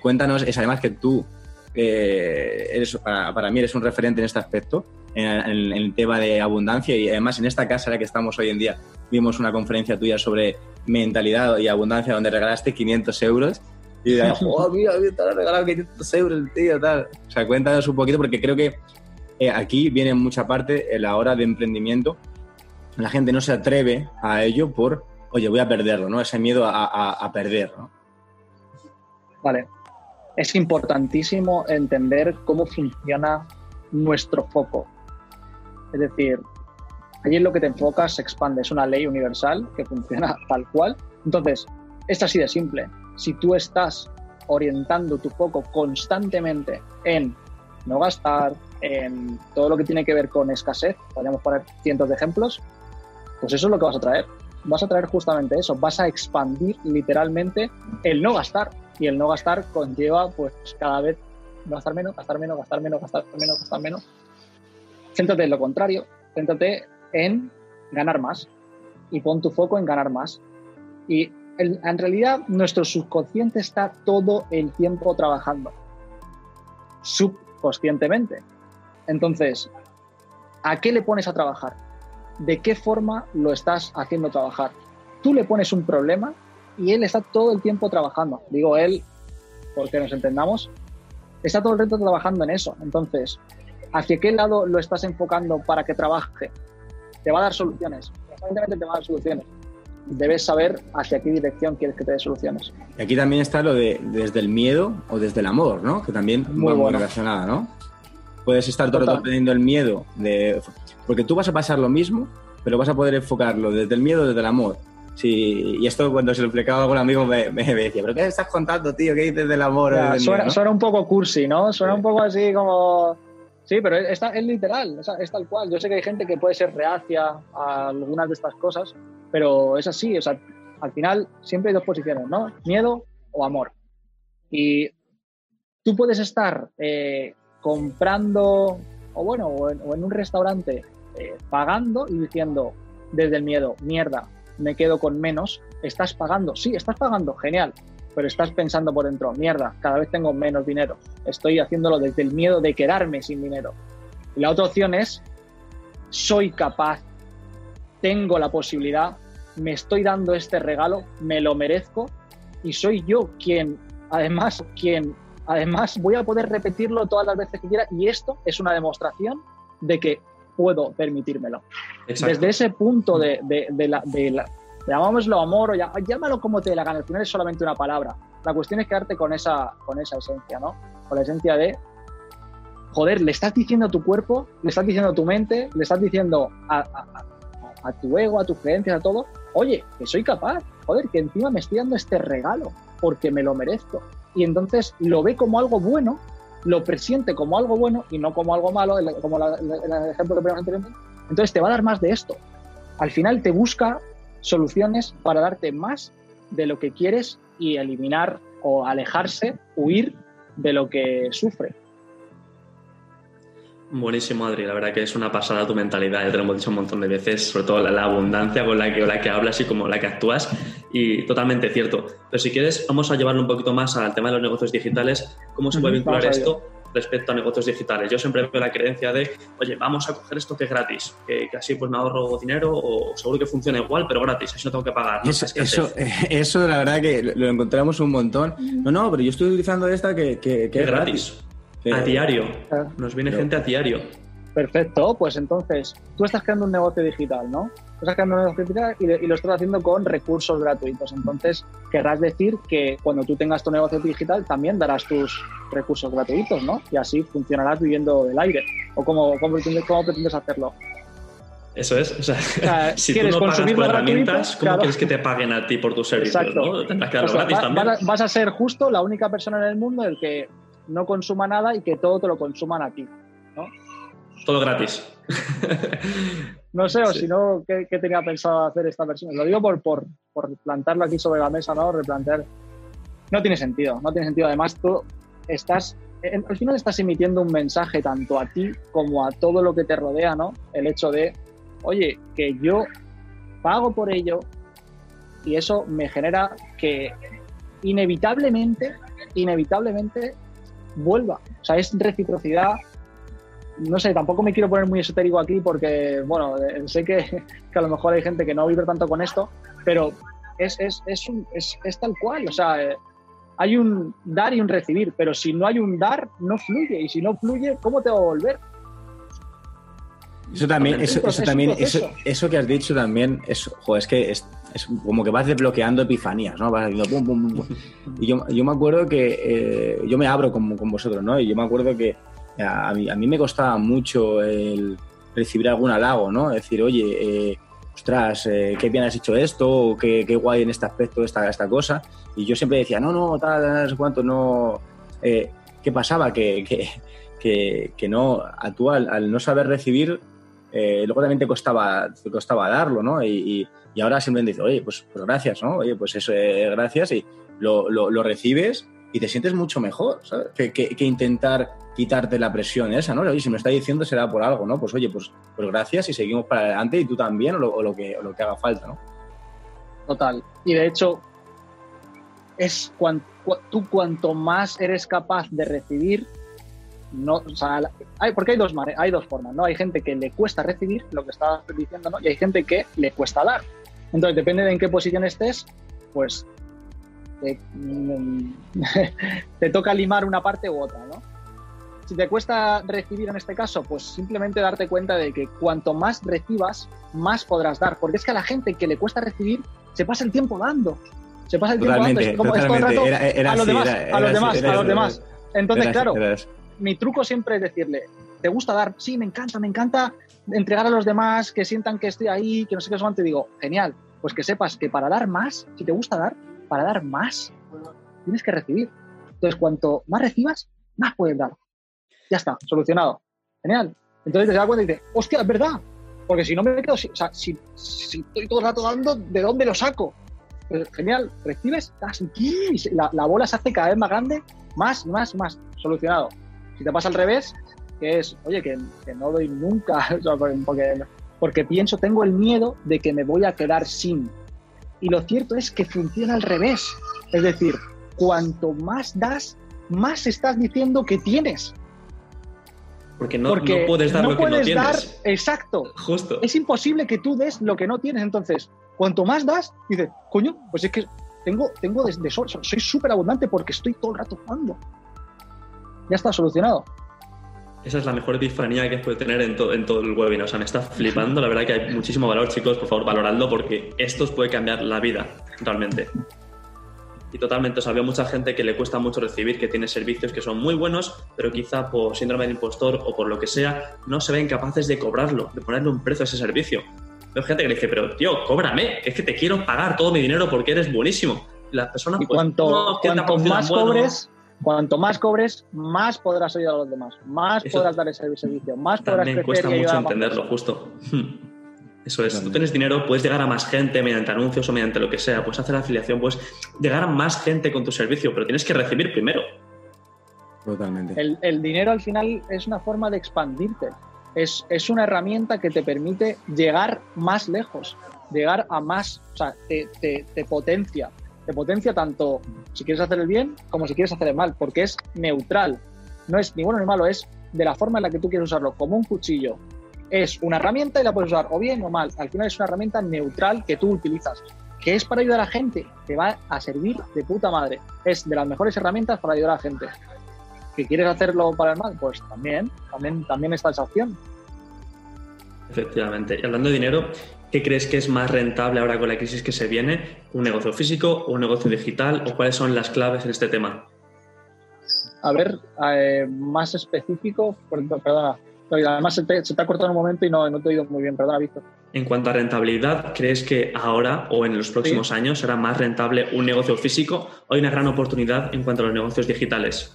cuéntanos, es además que tú, eres, para, mí eres un referente en este aspecto, en, en, el tema de abundancia, y además en esta casa en la que estamos hoy en día, vimos una conferencia tuya sobre mentalidad y abundancia donde regalaste 500 euros y de, *laughs* oh, mira, te has regalado 500 euros el tío, tal. O sea, cuéntanos un poquito porque creo que eh, aquí viene mucha parte en la hora de emprendimiento. La gente no se atreve a ello por, oye, voy a perderlo, ¿no? Ese miedo a, a, perder, ¿no? Vale. Es importantísimo entender cómo funciona nuestro foco. Es decir, Allí en lo que te enfocas se expande, es una ley universal que funciona *laughs* tal cual. Entonces, es así de simple. Si tú estás orientando tu foco constantemente en no gastar, en todo lo que tiene que ver con escasez, podríamos poner cientos de ejemplos, pues eso es lo que vas a traer. Vas a traer justamente eso, vas a expandir literalmente el no gastar. Y el no gastar conlleva pues cada vez gastar menos, gastar menos, gastar menos, gastar menos, gastar menos. Céntrate en lo contrario, céntrate en ganar más y pon tu foco en ganar más. Y en realidad nuestro subconsciente está todo el tiempo trabajando, subconscientemente. Entonces, ¿a qué le pones a trabajar? ¿De qué forma lo estás haciendo trabajar? Tú le pones un problema y él está todo el tiempo trabajando. Digo él, porque nos entendamos, está todo el tiempo trabajando en eso. Entonces, ¿hacia qué lado lo estás enfocando para que trabaje? te va a dar soluciones. Constantemente te va a dar soluciones. Debes saber hacia qué dirección quieres que te dé soluciones. Y aquí también está lo de desde el miedo o desde el amor, ¿no? Que también muy va muy relacionada, ¿no? Puedes estar todo el rato teniendo el miedo de... Porque tú vas a pasar lo mismo, pero vas a poder enfocarlo desde el miedo o desde el amor. Sí, y esto cuando se lo explicaba a algún amigo me, decía, ¿pero qué estás contando, tío? ¿Qué dices del amor? suena, un poco cursi, ¿no? Suena un poco así como Sí, pero es, es literal, es, es, tal cual. Yo sé que hay gente que puede ser reacia a algunas de estas cosas, pero es así. O sea, al final siempre hay dos posiciones, ¿no? Miedo o amor. Y tú puedes estar eh, comprando, o bueno, o en, un restaurante eh, pagando y diciendo desde el miedo, mierda, me quedo con menos. Estás pagando, sí, estás pagando, genial, pero estás pensando por dentro, mierda, cada vez tengo menos dinero. Estoy haciéndolo desde el miedo de quedarme sin dinero. La otra opción es, soy capaz, tengo la posibilidad, me estoy dando este regalo, me lo merezco y soy yo quien, además, quien, además voy a poder repetirlo todas las veces que quiera y esto es una demostración de que puedo permitírmelo. Desde ese punto de, de, la, de la, llamámoslo amor o ya, llámalo como te la gana, al final es solamente una palabra. La cuestión es quedarte con esa, con esa esencia, ¿no? Con la esencia de, joder, le estás diciendo a tu cuerpo, le estás diciendo a tu mente, le estás diciendo a, a tu ego, a tus creencias, a todo, oye, que soy capaz, joder, que encima me estoy dando este regalo porque me lo merezco. Y entonces lo ve como algo bueno, lo presiente como algo bueno y no como algo malo, como el ejemplo que ponemos anteriormente. Entonces te va a dar más de esto. Al final te busca soluciones para darte más de lo que quieres y eliminar o alejarse, huir de lo que sufre. Buenísimo, Adri. La verdad que es una pasada tu mentalidad. Ya te lo hemos dicho un montón de veces, sobre todo la, abundancia con la, que, la que hablas y como la que actúas. Y totalmente cierto. Pero si quieres, vamos a llevarlo un poquito más al tema de los negocios digitales. ¿Cómo se puede vincular esto respecto a negocios digitales? Yo siempre veo la creencia de, oye, vamos a coger esto que es gratis, que, así pues me ahorro dinero o seguro que funciona igual, pero gratis, así no tengo que pagar. Eso, *laughs* eso, la verdad que lo encontramos un montón. No, no, pero yo estoy utilizando esta que, que, es gratis a diario. Nos viene gente a diario. Perfecto, pues entonces tú estás creando un negocio digital, ¿no? Estás creando un negocio digital y, lo estás haciendo con recursos gratuitos. Entonces, querrás decir que cuando tú tengas tu negocio digital también darás tus recursos gratuitos, ¿no? Y así funcionarás viviendo del aire. ¿O cómo, cómo, pretendes, hacerlo? Eso es. O sea, *laughs* si tú no pagas por herramientas, ¿cómo quieres que te paguen a ti por tus servicios? ¿no? Tendrás que darlo gratis también. Vas a, ser justo la única persona en el mundo el que no consuma nada y que todo te lo consuman aquí. ¿no? Todo gratis. *laughs* no sé, o si no, ¿qué, tenía pensado hacer esta persona? Lo digo por, por, por, plantarlo aquí sobre la mesa, ¿no? Replantear. No tiene sentido, no tiene sentido. Además, tú estás, al final estás emitiendo un mensaje tanto a ti como a todo lo que te rodea, ¿no? El hecho de, oye, que yo pago por ello y eso me genera que inevitablemente, inevitablemente vuelva. O sea, es reciprocidad. No sé, tampoco me quiero poner muy esotérico aquí porque, bueno, eh, sé que, *laughs* a lo mejor hay gente que no vive tanto con esto, pero es, es, es, es, tal cual. O sea, eh, hay un dar y un recibir, pero si no hay un dar, no fluye. Y si no fluye, ¿cómo te va a volver? Eso también, eso, eso también, eso, eso, que has dicho también, es, es que es, como que vas desbloqueando epifanías, ¿no? Vas haciendo pum, pum, pum. Y yo, yo me acuerdo que eh, yo me abro con, con, vosotros, ¿no? Y yo me acuerdo que a mí, a mí me costaba mucho el recibir algún halago, ¿no? Decir, oye, eh, ostras, eh, qué bien has hecho esto, o qué, qué, guay en este aspecto esta, esta cosa. Y yo siempre decía, no, no, tal, no sé cuánto, no. ¿Qué pasaba? Que, que, que, que no, tú al no saber recibir eh, luego también te costaba, te costaba darlo, ¿no? Y, y, ahora simplemente dices, oye, pues, pues gracias, ¿no? Oye, pues eso, eh, gracias y lo, lo, recibes y te sientes mucho mejor, ¿sabes? Que, intentar quitarte la presión esa, ¿no? Oye, si me está diciendo será por algo, ¿no? Pues oye, pues, pues gracias y seguimos para adelante y tú también o lo, que, lo que haga falta, ¿no? Total. Y de hecho, es tú cuanto más eres capaz de recibir, no, o sea, hay, porque hay dos, hay dos formas, ¿no? Hay gente que le cuesta recibir lo que estabas diciendo, ¿no? Y hay gente que le cuesta dar. Entonces, depende de en qué posición estés, pues te, *laughs* te toca limar una parte u otra, ¿no? Si te cuesta recibir en este caso, pues simplemente darte cuenta de que cuanto más recibas, más podrás dar. Porque es que a la gente que le cuesta recibir, se pasa el tiempo dando. Se pasa el tiempo dando. Es como, es todo el rato a los demás, a los demás, a los demás. Entonces, claro, mi truco siempre es decirle, ¿te gusta dar? Sí, me encanta, me encanta entregar a los demás, que sientan que estoy ahí, que no sé qué son. Te digo, genial, pues que sepas que para dar más, si te gusta dar, para dar más, tienes que recibir. Entonces, cuanto más recibas, más puedes dar. Ya está, solucionado. Genial. Entonces te das cuenta y dices, hostia, es verdad. Porque si no me quedo, o sea, si, estoy todo el rato dando, ¿de dónde lo saco? Pues, genial, recibes, das, la, la bola se hace cada vez más grande, más, más, más, solucionado. Si te pasa al revés, que es, oye, que, no doy nunca, *laughs* porque, porque pienso, tengo el miedo de que me voy a quedar sin. Y lo cierto es que funciona al revés. Es decir, cuanto más das, más estás diciendo que tienes. Porque no, puedes dar lo que no tienes. Dar, exacto. Justo. Es imposible que tú des lo que no tienes. Entonces, cuanto más das, dices, coño, pues es que tengo, tengo desde soy súper abundante porque estoy todo el rato jugando. Ya está solucionado. Esa es la mejor epifanía que puede tener en, en todo el webinar. O sea, me está flipando. La verdad que hay muchísimo valor, chicos. Por favor, valoradlo porque esto os puede cambiar la vida, realmente. Y totalmente, o sea, veo mucha gente que le cuesta mucho recibir, que tiene servicios que son muy buenos, pero quizá por síndrome del impostor o por lo que sea, no se ven capaces de cobrarlo, de ponerle un precio a ese servicio. Veo gente que le dice, pero tío, cóbrame, es que te quiero pagar todo mi dinero porque eres buenísimo. Y las personas, pues, cuanto, cuanto más cobres, cuanto más cobres, más podrás ayudar a los demás, más podrás dar ese servicio, más podrás crecer cuesta mucho entenderlo, justo. Eso es, tú tienes dinero, puedes llegar a más gente mediante anuncios o mediante lo que sea, puedes hacer afiliación, puedes llegar a más gente con tu servicio, pero tienes que recibir primero. Totalmente. El, dinero al final es una forma de expandirte, es, es, una herramienta que te permite llegar más lejos, llegar a más, o sea, te, te potencia, te potencia tanto si quieres hacer el bien como si quieres hacer el mal, porque es neutral, no es ni bueno ni malo, es de la forma en la que tú quieres usarlo, como un cuchillo es una herramienta y la puedes usar o bien o mal. Al final es una herramienta neutral que tú utilizas, que es para ayudar a gente, te va a servir de puta madre. Es de las mejores herramientas para ayudar a gente. ¿Que quieres hacerlo para el mal? Pues también, también, también está esa opción. Efectivamente. Y hablando de dinero, ¿qué crees que es más rentable ahora con la crisis que se viene? ¿Un negocio físico o un negocio digital? ¿O cuáles son las claves en este tema? A ver, eh, más específico, perdona, además se te, ha cortado un momento y no, no te he oído muy bien, perdona, Víctor. En cuanto a rentabilidad, ¿crees que ahora o en los próximos años será más rentable un negocio físico o hay una gran oportunidad en cuanto a los negocios digitales?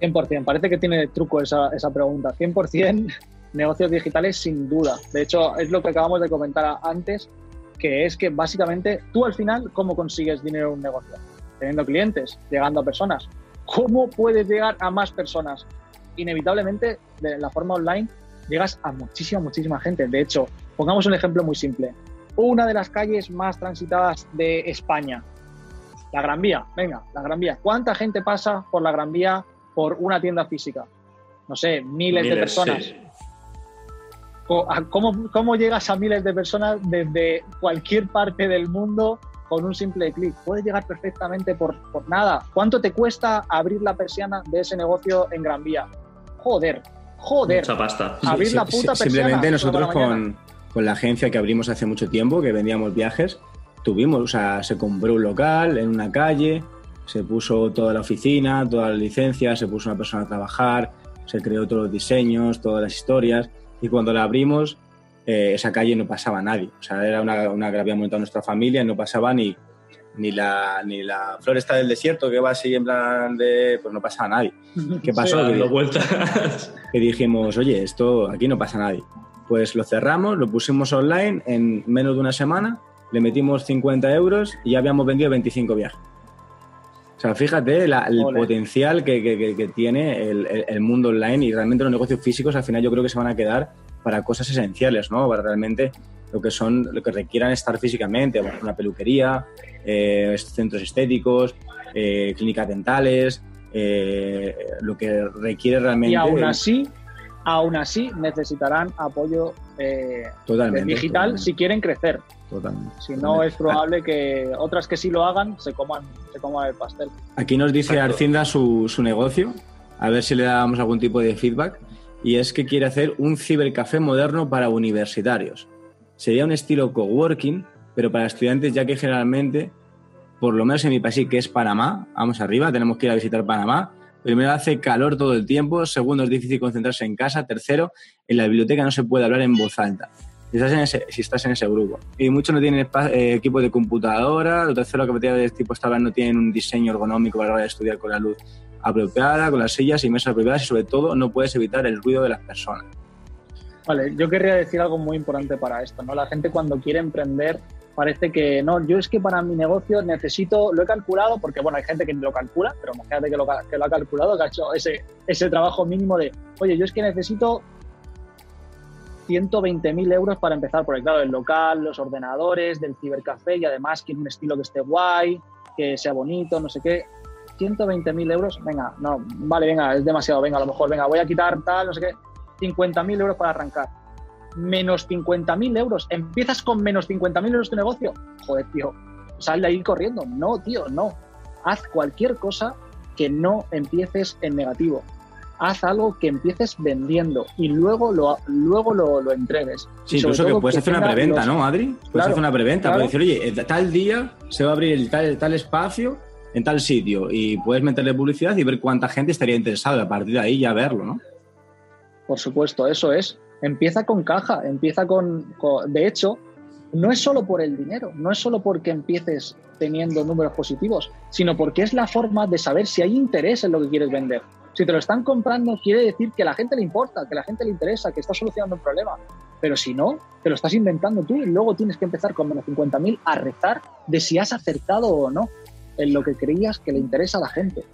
100%, parece que tiene truco esa, esa pregunta. 100% negocios digitales sin duda. De hecho, es lo que acabamos de comentar antes, que es que básicamente tú al final, ¿cómo consigues dinero en un negocio? Teniendo clientes, llegando a personas. ¿Cómo puedes llegar a más personas? inevitablemente de la forma online llegas a muchísima, muchísima gente. De hecho, pongamos un ejemplo muy simple. Una de las calles más transitadas de España, la Gran Vía. Venga, la Gran Vía. ¿Cuánta gente pasa por la Gran Vía por una tienda física? No sé, miles, de personas. ¿Cómo, ¿Cómo llegas a miles de personas desde cualquier parte del mundo con un simple clic. Puedes llegar perfectamente por, por, nada. ¿Cuánto te cuesta abrir la persiana de ese negocio en Gran Vía? joder, joder. Mucha pasta. Abrir la puta Simplemente nosotros con, con, la agencia que abrimos hace mucho tiempo, que vendíamos viajes, tuvimos, o sea, se compró un local en una calle, se puso toda la oficina, toda la licencia, se puso una persona a trabajar, se creó todos los diseños, todas las historias, y cuando la abrimos, eh, esa calle no pasaba nadie. O sea, era una, una que había montado nuestra familia, no pasaba ni, ni la, ni la floresta del desierto que va así en plan de. Pues no pasa a nadie. ¿Qué *laughs* pasó? que, vueltas. que dijimos, oye, esto aquí no pasa a nadie. Pues lo cerramos, lo pusimos online en menos de una semana, le metimos 50 euros y ya habíamos vendido 25 viajes. O sea, fíjate el potencial que, que, que tiene el, el, mundo online y realmente los negocios físicos al final yo creo que se van a quedar para cosas esenciales, ¿no? Para realmente lo que son, lo que requieran estar físicamente, una peluquería, eh, centros estéticos, eh, clínicas dentales, eh, lo que requiere realmente. Y aún así, aún así necesitarán apoyo digital si quieren crecer. Totalmente. Si no, es probable que otras que sí lo hagan se coman, se coman el pastel. Aquí nos dice Arcinda su, su negocio, a ver si le damos algún tipo de feedback, y es que quiere hacer un cibercafé moderno para universitarios. Sería un estilo coworking, pero para estudiantes, ya que generalmente, por lo menos en mi país, que es Panamá, vamos arriba, tenemos que ir a visitar Panamá. Primero, hace calor todo el tiempo. Segundo, es difícil concentrarse en casa. Tercero, en la biblioteca no se puede hablar en voz alta. Si estás en ese, grupo. Y muchos no tienen eh, equipo de computadora. Lo tercero, que de tipo esta no tienen un diseño ergonómico para estudiar con la luz apropiada, con las sillas y mesas apropiadas y sobre todo no puedes evitar el ruido de las personas. Vale, yo querría decir algo muy importante para esto, ¿no? La gente cuando quiere emprender parece que no, yo es que para mi negocio necesito, lo he calculado, porque bueno, hay gente que lo calcula, pero imagínate que lo, que lo ha calculado, que ha hecho ese, ese trabajo mínimo de, oye, yo es que necesito 120.000 euros para empezar, porque claro, el local, los ordenadores, del cibercafé y además quiere un estilo que esté guay, que sea bonito, no sé qué. 120.000 euros, venga, no, vale, venga, es demasiado, venga, a lo mejor, venga, voy a quitar tal, no sé qué, 50.000 euros para arrancar. Menos 50.000 euros, empiezas con menos 50.000 euros tu negocio. Joder, tío, sal de ahí corriendo. No, tío, no. Haz cualquier cosa que no empieces en negativo haz algo que empieces vendiendo y luego lo, luego lo, entregues. Sí, incluso que puedes hacer una preventa, ¿no, Adri? Puedes hacer una preventa, puedes decir, oye, tal día se va a abrir el tal, tal espacio en tal sitio y puedes meterle publicidad y ver cuánta gente estaría interesada. A partir de ahí ya verlo, ¿no? Por supuesto, eso es. Empieza con caja, empieza con, con, De hecho, no es solo por el dinero, no es solo porque empieces teniendo números positivos, sino porque es la forma de saber si hay interés en lo que quieres vender. Si te lo están comprando, quiere decir que a la gente le importa, que a la gente le interesa, que está solucionando un problema. Pero si no, te lo estás inventando tú y luego tienes que empezar con menos 50.000 a rezar de si has acertado o no en lo que creías que le interesa a la gente.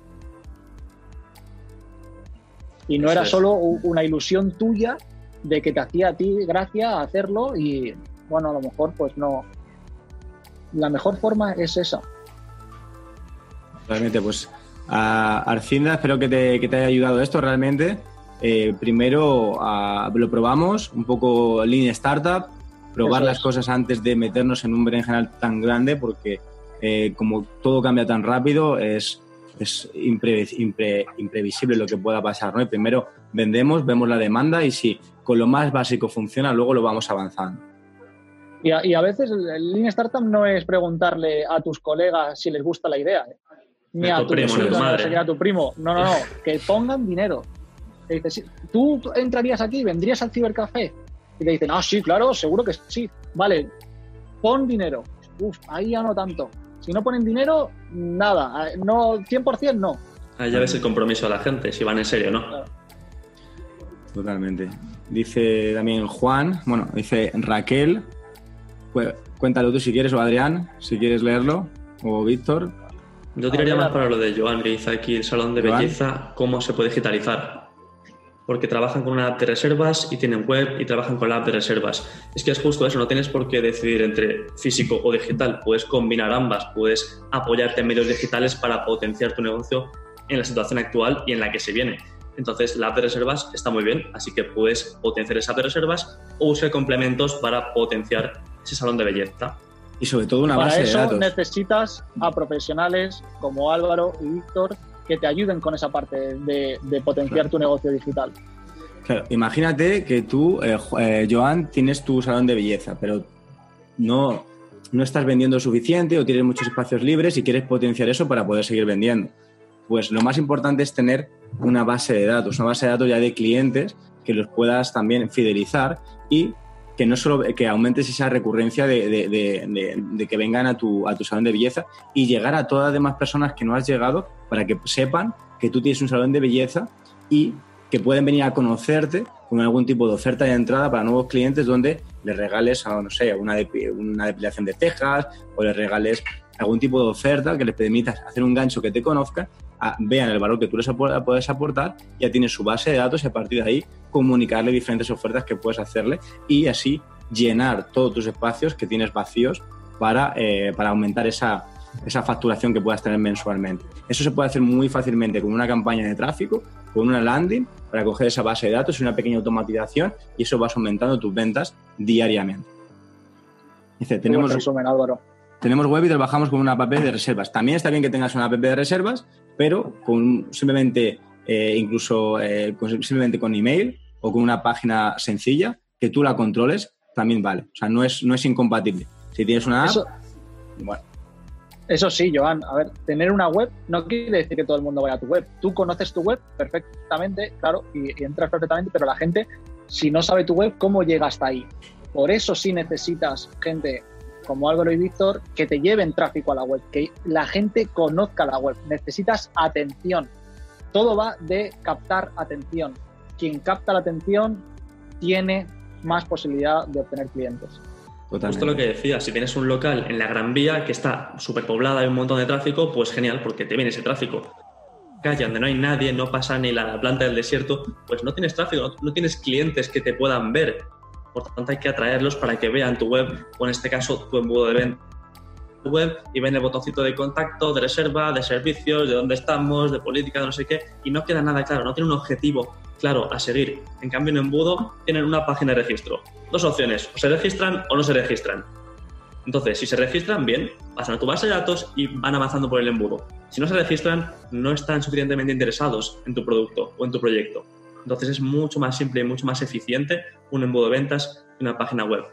Y no era solo una ilusión tuya de que te hacía a ti gracia hacerlo y, bueno, a lo mejor pues no. La mejor forma es esa. Realmente, pues a Arcinda, espero que te, haya ayudado esto realmente. Eh, primero lo probamos, un poco Lean Startup, probar las cosas antes de meternos en un general tan grande, porque eh, como todo cambia tan rápido, es, es imprevisible lo que pueda pasar. ¿no? primero vendemos, vemos la demanda y si con lo más básico funciona, luego lo vamos avanzando. Y a, y a veces el Lean Startup no es preguntarle a tus colegas si les gusta la idea. ¿eh? ni a tu, primo, a tu primo. No, no, no, que pongan dinero. dices, ¿tú entrarías aquí, vendrías al cibercafé? Y te dicen, ah, sí, claro, seguro que sí. Vale, pon dinero. Uf, ahí ya no tanto. Si no ponen dinero, nada. No, 100% no. Ahí ya ves el compromiso de la gente, si van en serio, ¿no? Totalmente. Dice también Juan, bueno, dice Raquel, pues, cuéntalo tú si quieres, o Adrián, si quieres leerlo, o Víctor. Yo tiraría más para lo de Joan, que dice aquí el salón de belleza, cómo se puede digitalizar. Porque trabajan con una app de reservas y tienen web y trabajan con la app de reservas. Es que es justo eso, no tienes por qué decidir entre físico o digital, puedes combinar ambas, puedes apoyarte en medios digitales para potenciar tu negocio en la situación actual y en la que se viene. Entonces, la app de reservas está muy bien, así que puedes potenciar esa app de reservas o usar complementos para potenciar ese salón de belleza. Y sobre todo una base de datos. necesitas a profesionales como Álvaro y Víctor que te ayuden con esa parte de, potenciar tu negocio digital. Claro, imagínate que tú, eh, eh, Joan, tienes tu salón de belleza, pero no, no estás vendiendo suficiente o tienes muchos espacios libres y quieres potenciar eso para poder seguir vendiendo. Pues lo más importante es tener una base de datos, una base de datos ya de clientes que los puedas también fidelizar y que no solo que aumentes esa recurrencia de, que vengan a tu, a tu salón de belleza y llegar a todas las demás personas que no has llegado para que sepan que tú tienes un salón de belleza y que pueden venir a conocerte con algún tipo de oferta de entrada para nuevos clientes donde les regales, no sé, una, una depilación de cejas o les regales algún tipo de oferta que les permita hacer un gancho que te vean el valor que tú les puedes aportar, ya tienes su base de datos y a partir de ahí comunicarle diferentes ofertas que puedes hacerle y así llenar todos tus espacios que tienes vacíos para, eh, para aumentar esa, esa facturación que puedas tener mensualmente. Eso se puede hacer muy fácilmente con una campaña de tráfico, con una landing, para coger esa base de datos y una pequeña automatización y eso vas aumentando tus ventas diariamente. Dice, tenemos, resumen, Álvaro. tenemos web y trabajamos con una app de reservas. También está bien que tengas una app de reservas, pero con simplemente eh, incluso eh, simplemente con email o con una página sencilla, que tú la controles, también vale. O sea, no es, no es incompatible. Si tienes una app, eso, bueno. Eso sí, Joan, a ver, tener una web no quiere decir que todo el mundo vaya a tu web. Tú conoces tu web perfectamente, claro, y, entras perfectamente, pero la gente, si no sabe tu web, ¿cómo llega hasta ahí? Por eso sí necesitas gente como Álvaro y Víctor que te lleven tráfico a la web, que la gente conozca la web. Necesitas atención todo va de captar atención. Quien capta la atención tiene más posibilidad de obtener clientes. Justo lo que decía, si tienes un local en la Gran Vía que está superpoblada, hay un montón de tráfico, pues genial, porque te viene ese tráfico. Calle donde no hay nadie, no pasa ni la planta del desierto, pues no tienes tráfico, no tienes clientes que te puedan ver. Por tanto, hay que atraerlos para que vean tu web, o en este caso, tu embudo de venta web y ven el botoncito de contacto, de reserva, de servicios, de dónde estamos, de política, de no sé qué, y no queda nada claro, no tiene un objetivo claro a seguir. En cambio, en Embudo tienen una página de registro. Dos opciones, o se registran o no se registran. Entonces, si se registran, bien, pasan a tu base de datos y van avanzando por el embudo. Si no se registran, no están suficientemente interesados en tu producto o en tu proyecto. Entonces es mucho más simple y mucho más eficiente un embudo de ventas que una página web.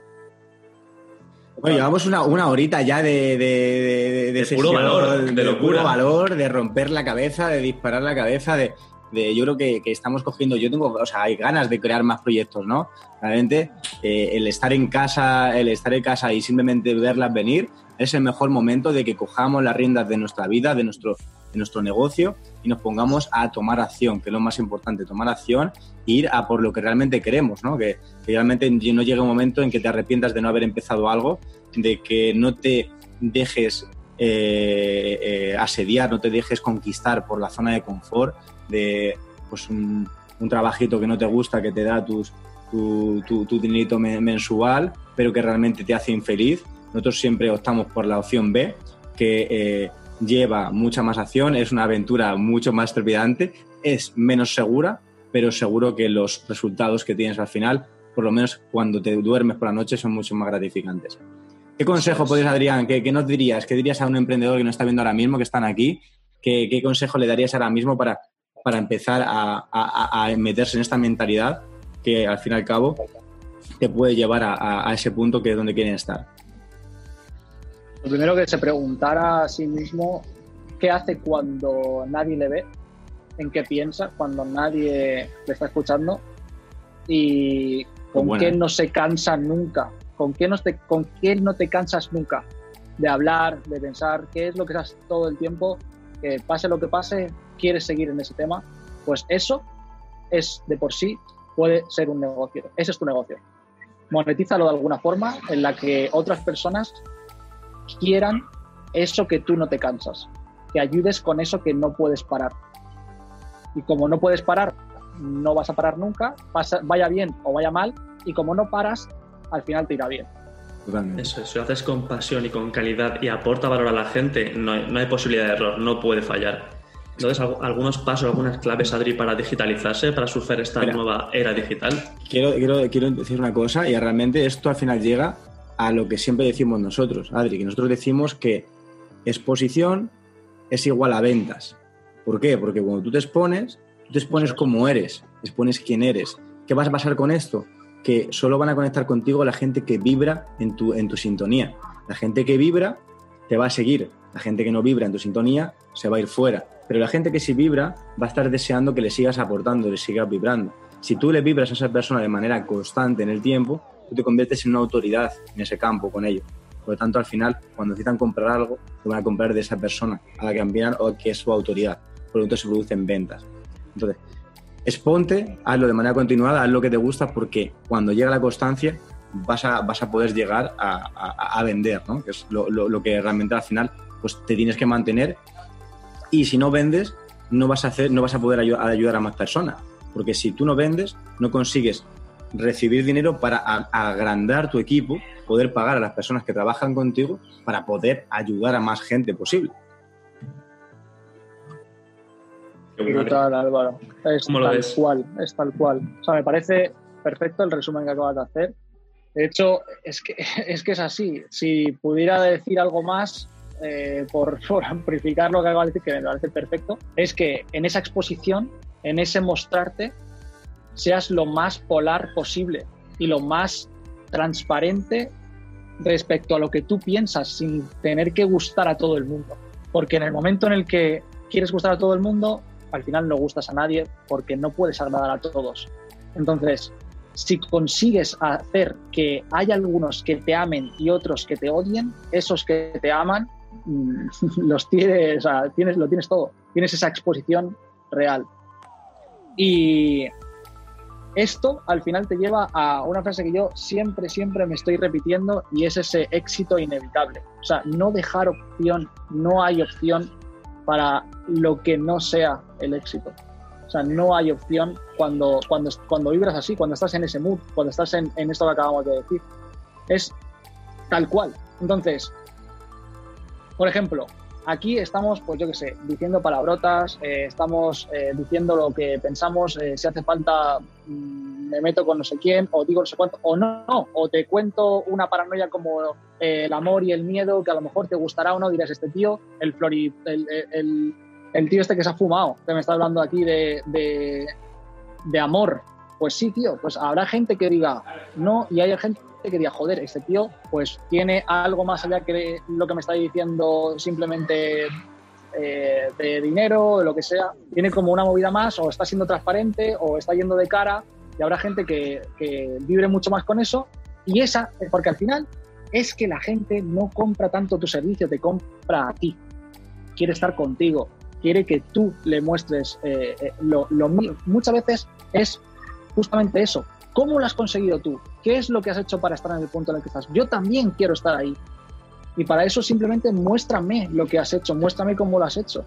Bueno, llevamos una, una horita ya de, de, de, puro valor, de, locura. valor, de romper la cabeza, de disparar la cabeza, de, yo creo que, estamos cogiendo, yo tengo, o sea, hay ganas de crear más proyectos, ¿no? Realmente eh, el estar en casa, el estar en casa y simplemente verlas venir es el mejor momento de que cojamos las riendas de nuestra vida, de nuestro, nuestro negocio y nos pongamos a tomar acción, que es lo más importante, tomar acción e ir a por lo que realmente queremos, ¿no? Que, que realmente no llegue un momento en que te arrepientas de no haber empezado algo, de que no te dejes eh, eh, asediar, no te dejes conquistar por la zona de confort, de pues un, trabajito que no te gusta, que te da tus, tu, tu, dinerito mensual, pero que realmente te hace infeliz. Nosotros siempre optamos por la opción B, que eh, lleva mucha más acción, es una aventura mucho más trepidante, es menos segura, pero seguro que los resultados que tienes al final, por lo menos cuando te duermes por la noche, son mucho más gratificantes. ¿Qué consejo podrías, Adrián? ¿Qué, nos dirías? ¿Qué dirías a un emprendedor que no está viendo ahora mismo, que están aquí? ¿Qué, qué consejo le darías ahora mismo para para empezar a, meterse en esta mentalidad que al fin y al cabo te puede llevar a, ese punto que es donde quieren estar. Lo primero que se preguntara a sí mismo qué hace cuando nadie le ve, en qué piensa, cuando nadie le está escuchando y con qué no se cansa nunca, con qué, no te, con qué no te cansas nunca de hablar, de pensar, qué es lo que estás todo el tiempo, que pase lo que pase, quieres seguir en ese tema, pues eso es de por sí puede ser un negocio. Ese es tu negocio. Monetízalo de alguna forma en la que otras personas quieran eso que tú no te cansas, que ayudes con eso que no puedes parar. Y como no puedes parar, no vas a parar nunca, vaya bien o vaya mal, y como no paras, al final te irá bien. Eso, si lo haces con pasión y con calidad y aporta valor a la gente, no hay, no hay posibilidad de error, no puede fallar. Entonces, algunos pasos, algunas claves, Adri, para digitalizarse, para surfear esta nueva era digital. Quiero, quiero, quiero decir una cosa, y realmente esto al final llega a lo que siempre decimos nosotros, Adri, que nosotros decimos que exposición es igual a ventas. ¿Por qué? Porque cuando tú te expones, tú te expones como eres, expones quién eres. ¿Qué vas a pasar con esto? Que solo van a conectar contigo la gente que vibra en tu, en tu sintonía. La gente que vibra te va a seguir. La gente que no vibra en tu sintonía se va a ir fuera. Pero la gente que sí vibra va a estar deseando que le sigas aportando, le sigas vibrando. Si tú le vibras a esa persona de manera constante en el tiempo, tú te conviertes en una autoridad en ese campo con ello. Por lo tanto, al final, cuando necesitan comprar algo, lo van a comprar de esa persona a la que envían o que es su autoridad. Por lo tanto, se producen ventas. Entonces, exponte, hazlo de manera continuada, haz lo que te gusta, porque cuando llega la constancia, vas a, vas a poder llegar a, vender, ¿no? que es lo, lo, que realmente al final pues te tienes que mantener y si no vendes, no vas a, hacer, no vas a poder ayudar a más personas. Porque si tú no vendes, no consigues recibir dinero para agrandar tu equipo, poder pagar a las personas que trabajan contigo para poder ayudar a más gente posible. Brutal, Álvaro. Es tal cual, es tal cual. O sea, me parece perfecto el resumen que acabas de hacer. De hecho, es que, *laughs* es que es así. Si pudiera decir algo más, eh, por, *laughs* amplificar lo que acabo de decir, que me parece perfecto, es que en esa exposición, en ese mostrarte, seas lo más polar posible y lo más transparente respecto a lo que tú piensas sin tener que gustar a todo el mundo. Porque en el momento en el que quieres gustar a todo el mundo, al final no gustas a nadie porque no puedes agradar a todos. Entonces, si consigues hacer que haya algunos que te amen y otros que te odien, esos que te aman Mm, *laughs* los tienes, tienes, lo tienes todo. Tienes esa exposición real. Y esto al final te lleva a una frase que yo siempre, siempre me estoy repitiendo y es ese éxito inevitable. O sea, no dejar opción, no hay opción para lo que no sea el éxito. O sea, no hay opción cuando, cuando, cuando vibras así, cuando estás en ese mood, cuando estás en, en esto que acabamos de decir. Es tal cual. Entonces, por ejemplo, aquí estamos, pues yo qué sé, diciendo palabrotas, eh, estamos eh, diciendo lo que pensamos, eh, si hace falta mm, me meto con no sé quién, o digo no sé cuánto, o no, o te cuento una paranoia como el amor y el miedo, que a lo mejor te gustará o no, dirás, este tío, el flori, el, el, tío este que se ha fumado, que me está hablando aquí de, de amor. Pues sí, tío, pues habrá gente que diga no y hay gente que diga, joder, este tío pues tiene algo más allá que lo que me está diciendo simplemente eh, de dinero o lo que sea, tiene como una movida más o está siendo transparente o está yendo de cara y habrá gente que, vibre mucho más con eso. Y esa, porque al final es que la gente no compra tanto tu servicio, te compra a ti, quiere estar contigo, quiere que tú le muestres eh, eh, lo, lo Muchas veces es justamente eso, ¿Cómo lo has conseguido tú? ¿Qué es lo que has hecho para estar en el punto en el que estás? Yo también quiero estar ahí. Y para eso simplemente muéstrame lo que has hecho, muéstrame cómo lo has hecho.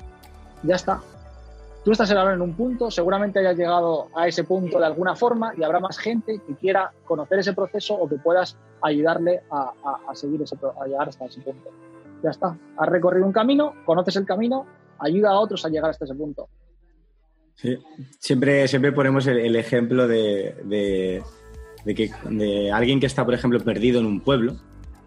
Ya está. Tú estás ahora en un punto, seguramente hayas llegado a ese punto de alguna forma y habrá más gente que quiera conocer ese proceso o que puedas ayudarle a, seguir ese, a llegar hasta ese punto. Ya está. Has recorrido un camino, conoces el camino, ayuda a otros a llegar hasta ese punto. Sí. Siempre, siempre ponemos el, ejemplo de, que, de alguien que está, por ejemplo, perdido en un pueblo,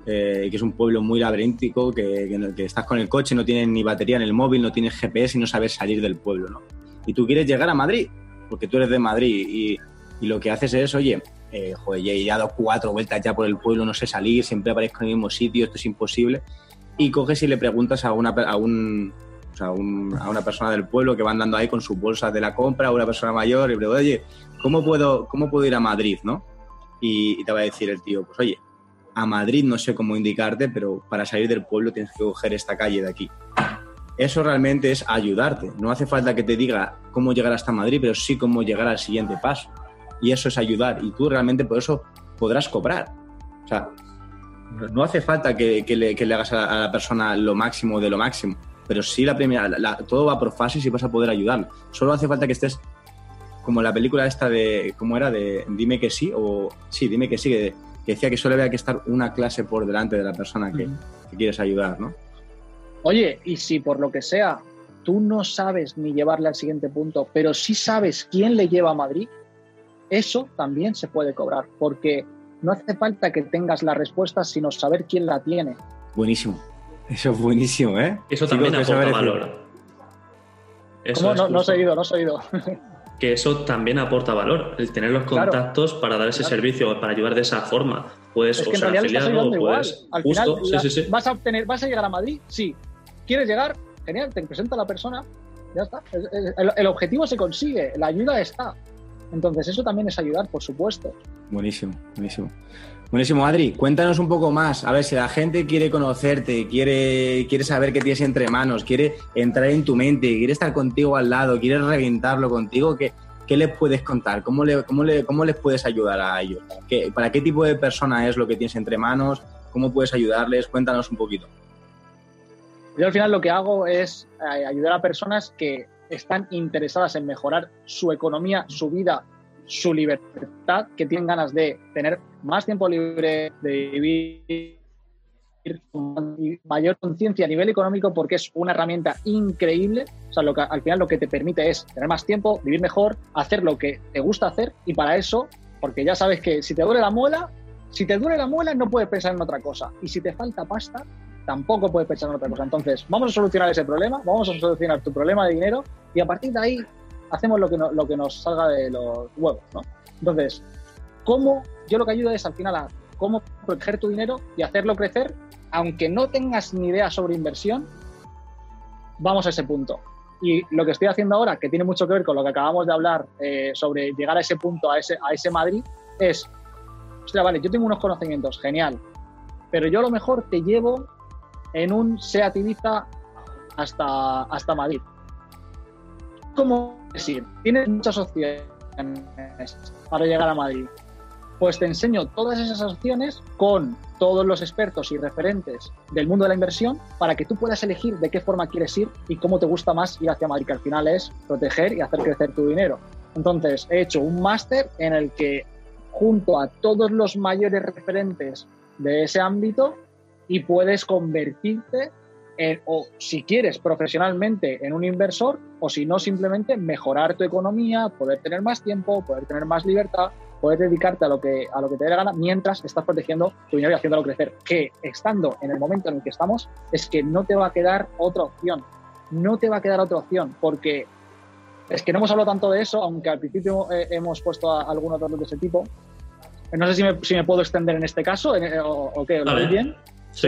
eh, que es un pueblo muy laberíntico, que, que, estás con el coche, no tienes ni batería en el móvil, no tienes GPS y no sabes salir del pueblo, ¿no? Y tú quieres llegar a Madrid, porque tú eres de Madrid y, y lo que haces es, oye, eh, joder, ya he dado cuatro vueltas ya por el pueblo, no sé salir, siempre aparezco en el mismo sitio, esto es imposible. Y coges y le preguntas a, una, a un o sea, a una persona del pueblo que va andando ahí con sus bolsas de la compra, a una persona mayor, y le digo, oye, ¿cómo puedo, ¿cómo puedo ir a Madrid? ¿no? Y, te va a decir el tío, pues oye, a Madrid no sé cómo indicarte, pero para salir del pueblo tienes que coger esta calle de aquí. Eso realmente es ayudarte. No hace falta que te diga cómo llegar hasta Madrid, pero sí cómo llegar al siguiente paso. Y eso es ayudar. Y tú realmente por eso podrás cobrar. O sea, no hace falta que, le, hagas a la persona lo máximo de lo máximo pero sí la primera, todo va por fases y vas a poder ayudar. Solo hace falta que estés como la película esta de, ¿cómo era? De Dime que sí, o sí, dime que sí, que, decía que solo había que estar una clase por delante de la persona que, quieres ayudar, ¿no? Oye, y si por lo que sea tú no sabes ni llevarle al siguiente punto, pero sí sabes quién le lleva a Madrid, eso también se puede cobrar, porque no hace falta que tengas la respuesta, sino saber quién la tiene. Buenísimo. Eso es buenísimo, ¿eh? Eso también aporta valor. ¿Cómo? No, no he seguido, no he seguido. *laughs* que eso también aporta valor, el tener los contactos para dar ese servicio, para ayudar de esa forma. Puedes es ser afiliado, puedes. Al final, Vas, a obtener, vas a llegar a Madrid, sí. ¿Quieres llegar? Genial, te presenta la persona, ya está. el objetivo se consigue, la ayuda está. Entonces, eso también es ayudar, por supuesto. Buenísimo, buenísimo. Buenísimo, Adri. Cuéntanos un poco más. A ver, si la gente quiere conocerte, quiere, quiere saber qué tienes entre manos, quiere entrar en tu mente, quiere estar contigo al lado, quiere reventarlo contigo, ¿qué, qué les puedes contar? ¿Cómo, le, cómo, le, ¿Cómo les puedes ayudar a ellos? ¿Qué, ¿Para qué tipo de persona es lo que tienes entre manos? ¿Cómo puedes ayudarles? Cuéntanos un poquito. Yo al final lo que hago es eh, ayudar a personas que están interesadas en mejorar su economía, su vida, su libertad, que tienen ganas de tener más tiempo libre, de vivir con mayor conciencia a nivel económico porque es una herramienta increíble. O sea, lo que, al final lo que te permite es tener más tiempo, vivir mejor, hacer lo que te gusta hacer y para eso, porque ya sabes que si te duele la muela, si te duele la muela no puedes pensar en otra cosa y si te falta pasta tampoco puedes pensar en otra cosa. Entonces, vamos a solucionar ese problema, vamos a solucionar tu problema de dinero y a partir de ahí hacemos lo que, lo que nos salga de los huevos, ¿no? Entonces, ¿cómo? Yo lo que ayudo es al final a cómo proteger tu dinero y hacerlo crecer, aunque no tengas ni idea sobre inversión, vamos a ese punto. Y lo que estoy haciendo ahora, que tiene mucho que ver con lo que acabamos de hablar eh, sobre llegar a ese punto, a ese, a ese Madrid, es, ostras, vale, yo tengo unos conocimientos, genial, pero yo a lo mejor te llevo en un Seat Ibiza hasta, hasta Madrid cómo decir, tienes muchas opciones para llegar a Madrid. Pues te enseño todas esas opciones con todos los expertos y referentes del mundo de la inversión para que tú puedas elegir de qué forma quieres ir y cómo te gusta más ir hacia Madrid, que al final es proteger y hacer crecer tu dinero. Entonces, he hecho un máster en el que junto a todos los mayores referentes de ese ámbito y puedes convertirte o si quieres profesionalmente en un inversor o si no simplemente mejorar tu economía, poder tener más tiempo, poder tener más libertad poder dedicarte a lo que, a lo que te dé la gana mientras estás protegiendo tu dinero y haciéndolo crecer. Que estando en el momento en el que estamos, es que no te va a quedar otra opción. No te va a quedar otra opción, porque es que no hemos hablado tanto de eso, aunque al principio eh, hemos puesto a, algunos datos de ese tipo. No sé si me, si me puedo extender en este caso eh, o, qué, ¿lo veis bien? Sí.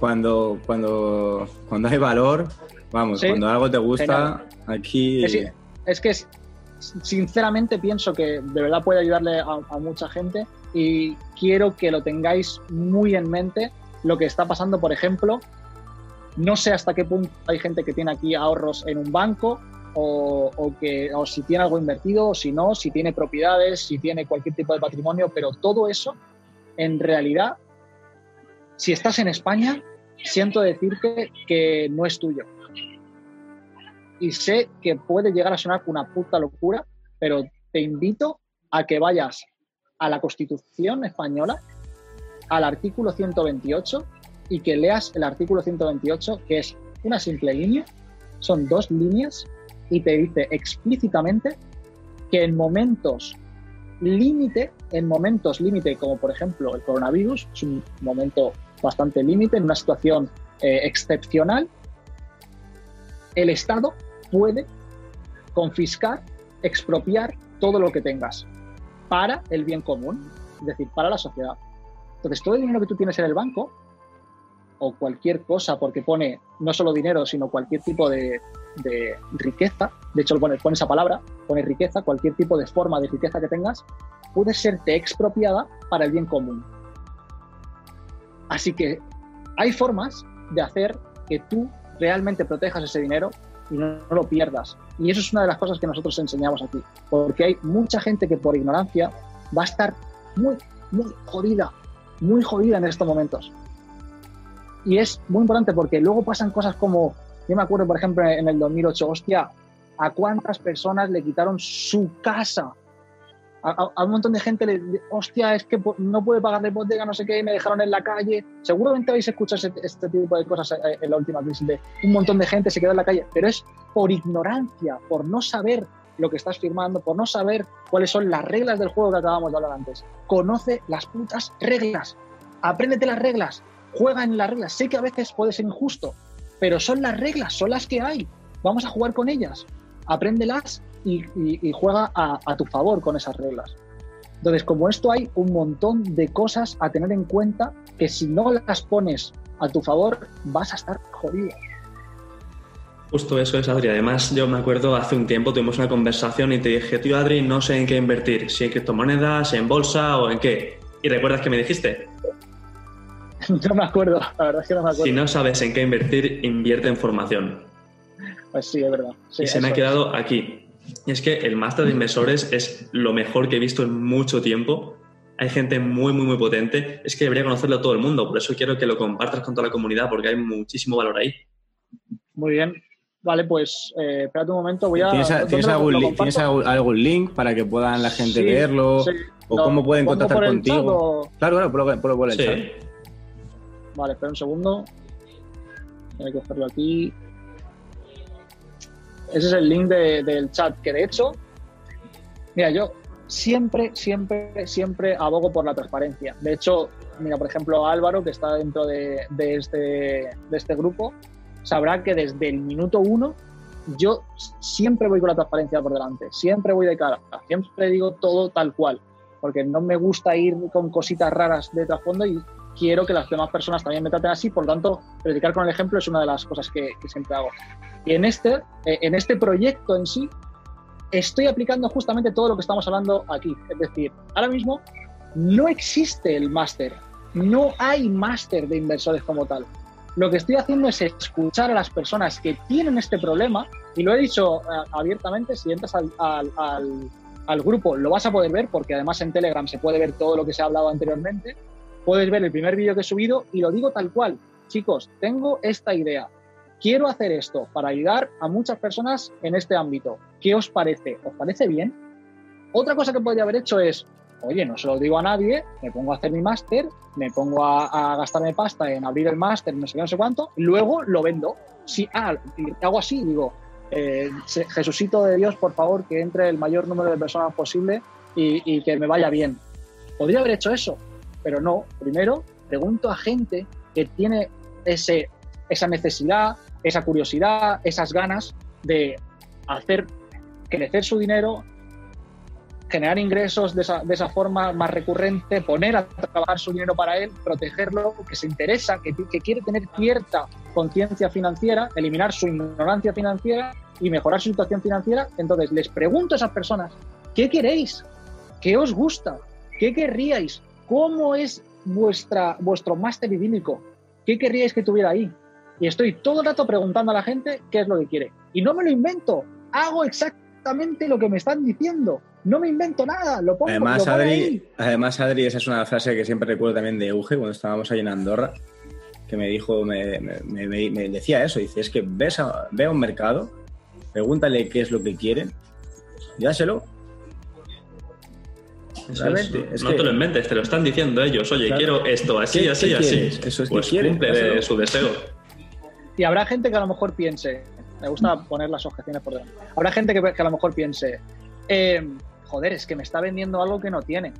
Cuando, cuando, cuando hay valor, vamos, cuando algo te gusta, aquí... Es, es que es, sinceramente pienso que de verdad puede ayudarle a, mucha gente y quiero que lo tengáis muy en mente lo que está pasando, por ejemplo, no sé hasta qué punto hay gente que tiene aquí ahorros en un banco o, que, o si tiene algo invertido o si no, si tiene propiedades, si tiene cualquier tipo de patrimonio, pero todo eso, en realidad, si estás en España, siento decirte que no es tuyo y sé que puede llegar a sonar una puta locura, pero te invito a que vayas a la Constitución española, al artículo 128 y que leas el artículo 128, que es una simple línea, son dos líneas y te dice explícitamente que en momentos límite, en momentos límite, como por ejemplo el coronavirus, es un momento bastante límite, en una situación eh, excepcional, el Estado puede confiscar, expropiar todo lo que tengas para el bien común, es decir, para la sociedad. Entonces, todo el dinero que tú tienes en el banco, o cualquier cosa, porque pone no solo dinero, sino cualquier tipo de, riqueza, de hecho pone, pone, esa palabra, pone riqueza, cualquier tipo de forma de riqueza que tengas, puede serte expropiada para el bien común. Así que hay formas de hacer que tú realmente protejas ese dinero y no, lo pierdas. Y eso es una de las cosas que nosotros enseñamos aquí, porque hay mucha gente que por ignorancia va a estar muy, muy jodida, muy jodida en estos momentos. Y es muy importante porque luego pasan cosas como, yo me acuerdo, por ejemplo, en el 2008, hostia, ¿a cuántas personas le quitaron su casa a, un montón de gente le, hostia, es que no puede pagar la hipoteca, no sé qué, me dejaron en la calle. Seguramente habéis escuchado este, tipo de cosas eh, en la última crisis de un montón de gente se quedó en la calle, pero es por ignorancia, por no saber lo que estás firmando, por no saber cuáles son las reglas del juego que acabamos de hablar antes. Conoce las putas reglas, apréndete las reglas, juega en las reglas. Sé que a veces puede ser injusto, pero son las reglas, son las que hay. Vamos a jugar con ellas. Apréndelas y, juega a, tu favor con esas reglas. Entonces, como esto hay un montón de cosas a tener en cuenta que si no las pones a tu favor, vas a estar jodido. Justo eso es, Adri. Además, yo me acuerdo hace un tiempo tuvimos una conversación y te dije, tío, Adri, no sé en qué invertir, si en criptomonedas, en bolsa o en qué. ¿Y recuerdas que me dijiste? *laughs* No me acuerdo, la verdad es que no me acuerdo. Si no sabes en qué invertir, invierte en formación. Pues sí, es verdad. y se me ha quedado aquí. Y es que el máster de inversores es lo mejor que he visto en mucho tiempo. Hay gente muy, muy, muy potente. Es que debería conocerlo todo el mundo. Por eso quiero que lo compartas con toda la comunidad, porque hay muchísimo valor ahí. Muy bien. Vale, pues eh, espérate un momento. Voy a, ¿Tienes, algún, link para que puedan la gente leerlo? ¿O cómo pueden contactar contigo? Claro, claro, por, por, por el chat. Vale, espera un segundo. Voy a cogerlo aquí. Ese es el link del chat, que de hecho, mira, yo siempre, siempre, siempre abogo por la transparencia. De hecho, mira, por ejemplo, Álvaro, que está dentro de, este, de este grupo, sabrá que desde el minuto uno yo siempre voy con la transparencia por delante, siempre voy de cara, siempre digo todo tal cual, porque no me gusta ir con cositas raras de trasfondo y quiero que las demás personas también me traten así, por lo tanto, predicar con el ejemplo es una de las cosas que, siempre hago. Y en este, eh, en este proyecto en sí, estoy aplicando justamente todo lo que estamos hablando aquí. Es decir, ahora mismo no existe el máster, no hay máster de inversores como tal. lo que estoy haciendo es escuchar a las personas que tienen este problema, y lo he dicho eh, abiertamente, si entras al, al, grupo lo vas a poder ver, porque además en Telegram se puede ver todo lo que se ha hablado anteriormente, puedes ver el primer vídeo que he subido y lo digo tal cual. Chicos, tengo esta idea, quiero hacer esto para ayudar a muchas personas en este ámbito. ¿Qué os parece? ¿Os parece bien? Otra cosa que podría haber hecho es, oye, no se lo digo a nadie, me pongo a hacer mi máster, me pongo a, gastarme pasta en abrir el máster, no sé qué, no sé cuánto, luego lo vendo. Si ah, hago así, digo, eh, Jesucito de Dios, por favor, que entre el mayor número de personas posible y que me vaya bien. Podría haber hecho eso, pero no. Primero, pregunto a gente que tiene ese, esa necesidad, esa curiosidad, esas ganas de hacer crecer su dinero, generar ingresos de esa, de esa, forma más recurrente, poner a trabajar su dinero para él, protegerlo, que se interesa, que, que quiere tener cierta conciencia financiera, eliminar su ignorancia financiera y mejorar su situación financiera. Entonces, les pregunto a esas personas, ¿qué queréis? ¿Qué os gusta? ¿Qué querríais? ¿Cómo es vuestra, vuestro máster idílico? ¿Qué querríais que tuviera ahí? Y estoy todo el rato preguntando a la gente qué es lo que quiere. Y no me lo invento, hago exactamente lo que me están diciendo no me invento nada, lo pongo. Además, Adri, además, Adri, esa es una frase que siempre recuerdo también de Euge cuando estábamos ahí en Andorra, que me dijo, me, decía eso, dice, es que ves a, ve a un mercado, pregúntale qué es lo que quieren, dáselo. Es, no te lo inventes, te lo están diciendo ellos. Oye, quiero esto, así, así, así. Eso es pues cumple su deseo. Y habrá gente que a lo mejor piense, me gusta poner las objeciones por delante. Habrá gente que, que a lo mejor piense, eh, joder, es que me está vendiendo algo que no tiene.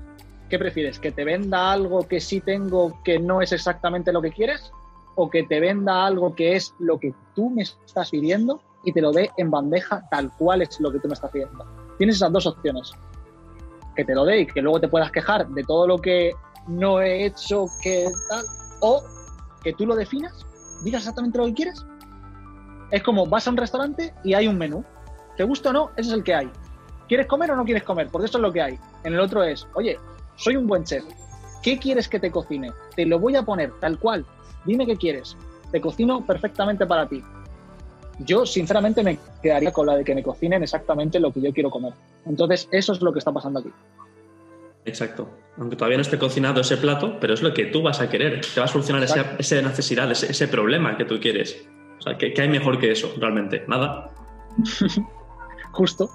¿Qué prefieres? ¿Que te venda algo que sí tengo que no es exactamente lo que quieres? ¿O que te venda algo que es lo que tú me estás pidiendo y te lo dé en bandeja tal cual es lo que tú me estás pidiendo? Tienes esas dos opciones. Que te lo dé y que luego te puedas quejar de todo lo que no he hecho, que tal. O que tú lo definas, digas exactamente lo que quieres. Es como vas a un restaurante y hay un menú. ¿Te gusta o no? Ese es el que hay. ¿Quieres comer o no quieres comer? Porque eso es lo que hay. En el otro es, oye, soy un buen chef. ¿Qué quieres que te cocine? Te lo voy a poner tal cual. Dime qué quieres. Te cocino perfectamente para ti. Yo, sinceramente, me quedaría con la de que me cocinen exactamente lo que yo quiero comer. Entonces, eso es lo que está pasando aquí. Exacto. Aunque todavía no esté cocinado ese plato, pero es lo que tú vas a querer. Te va a solucionar esa, necesidad, ese, problema que tú quieres. O sea, ¿qué, ¿qué hay mejor que eso, realmente? Nada. *laughs* Justo.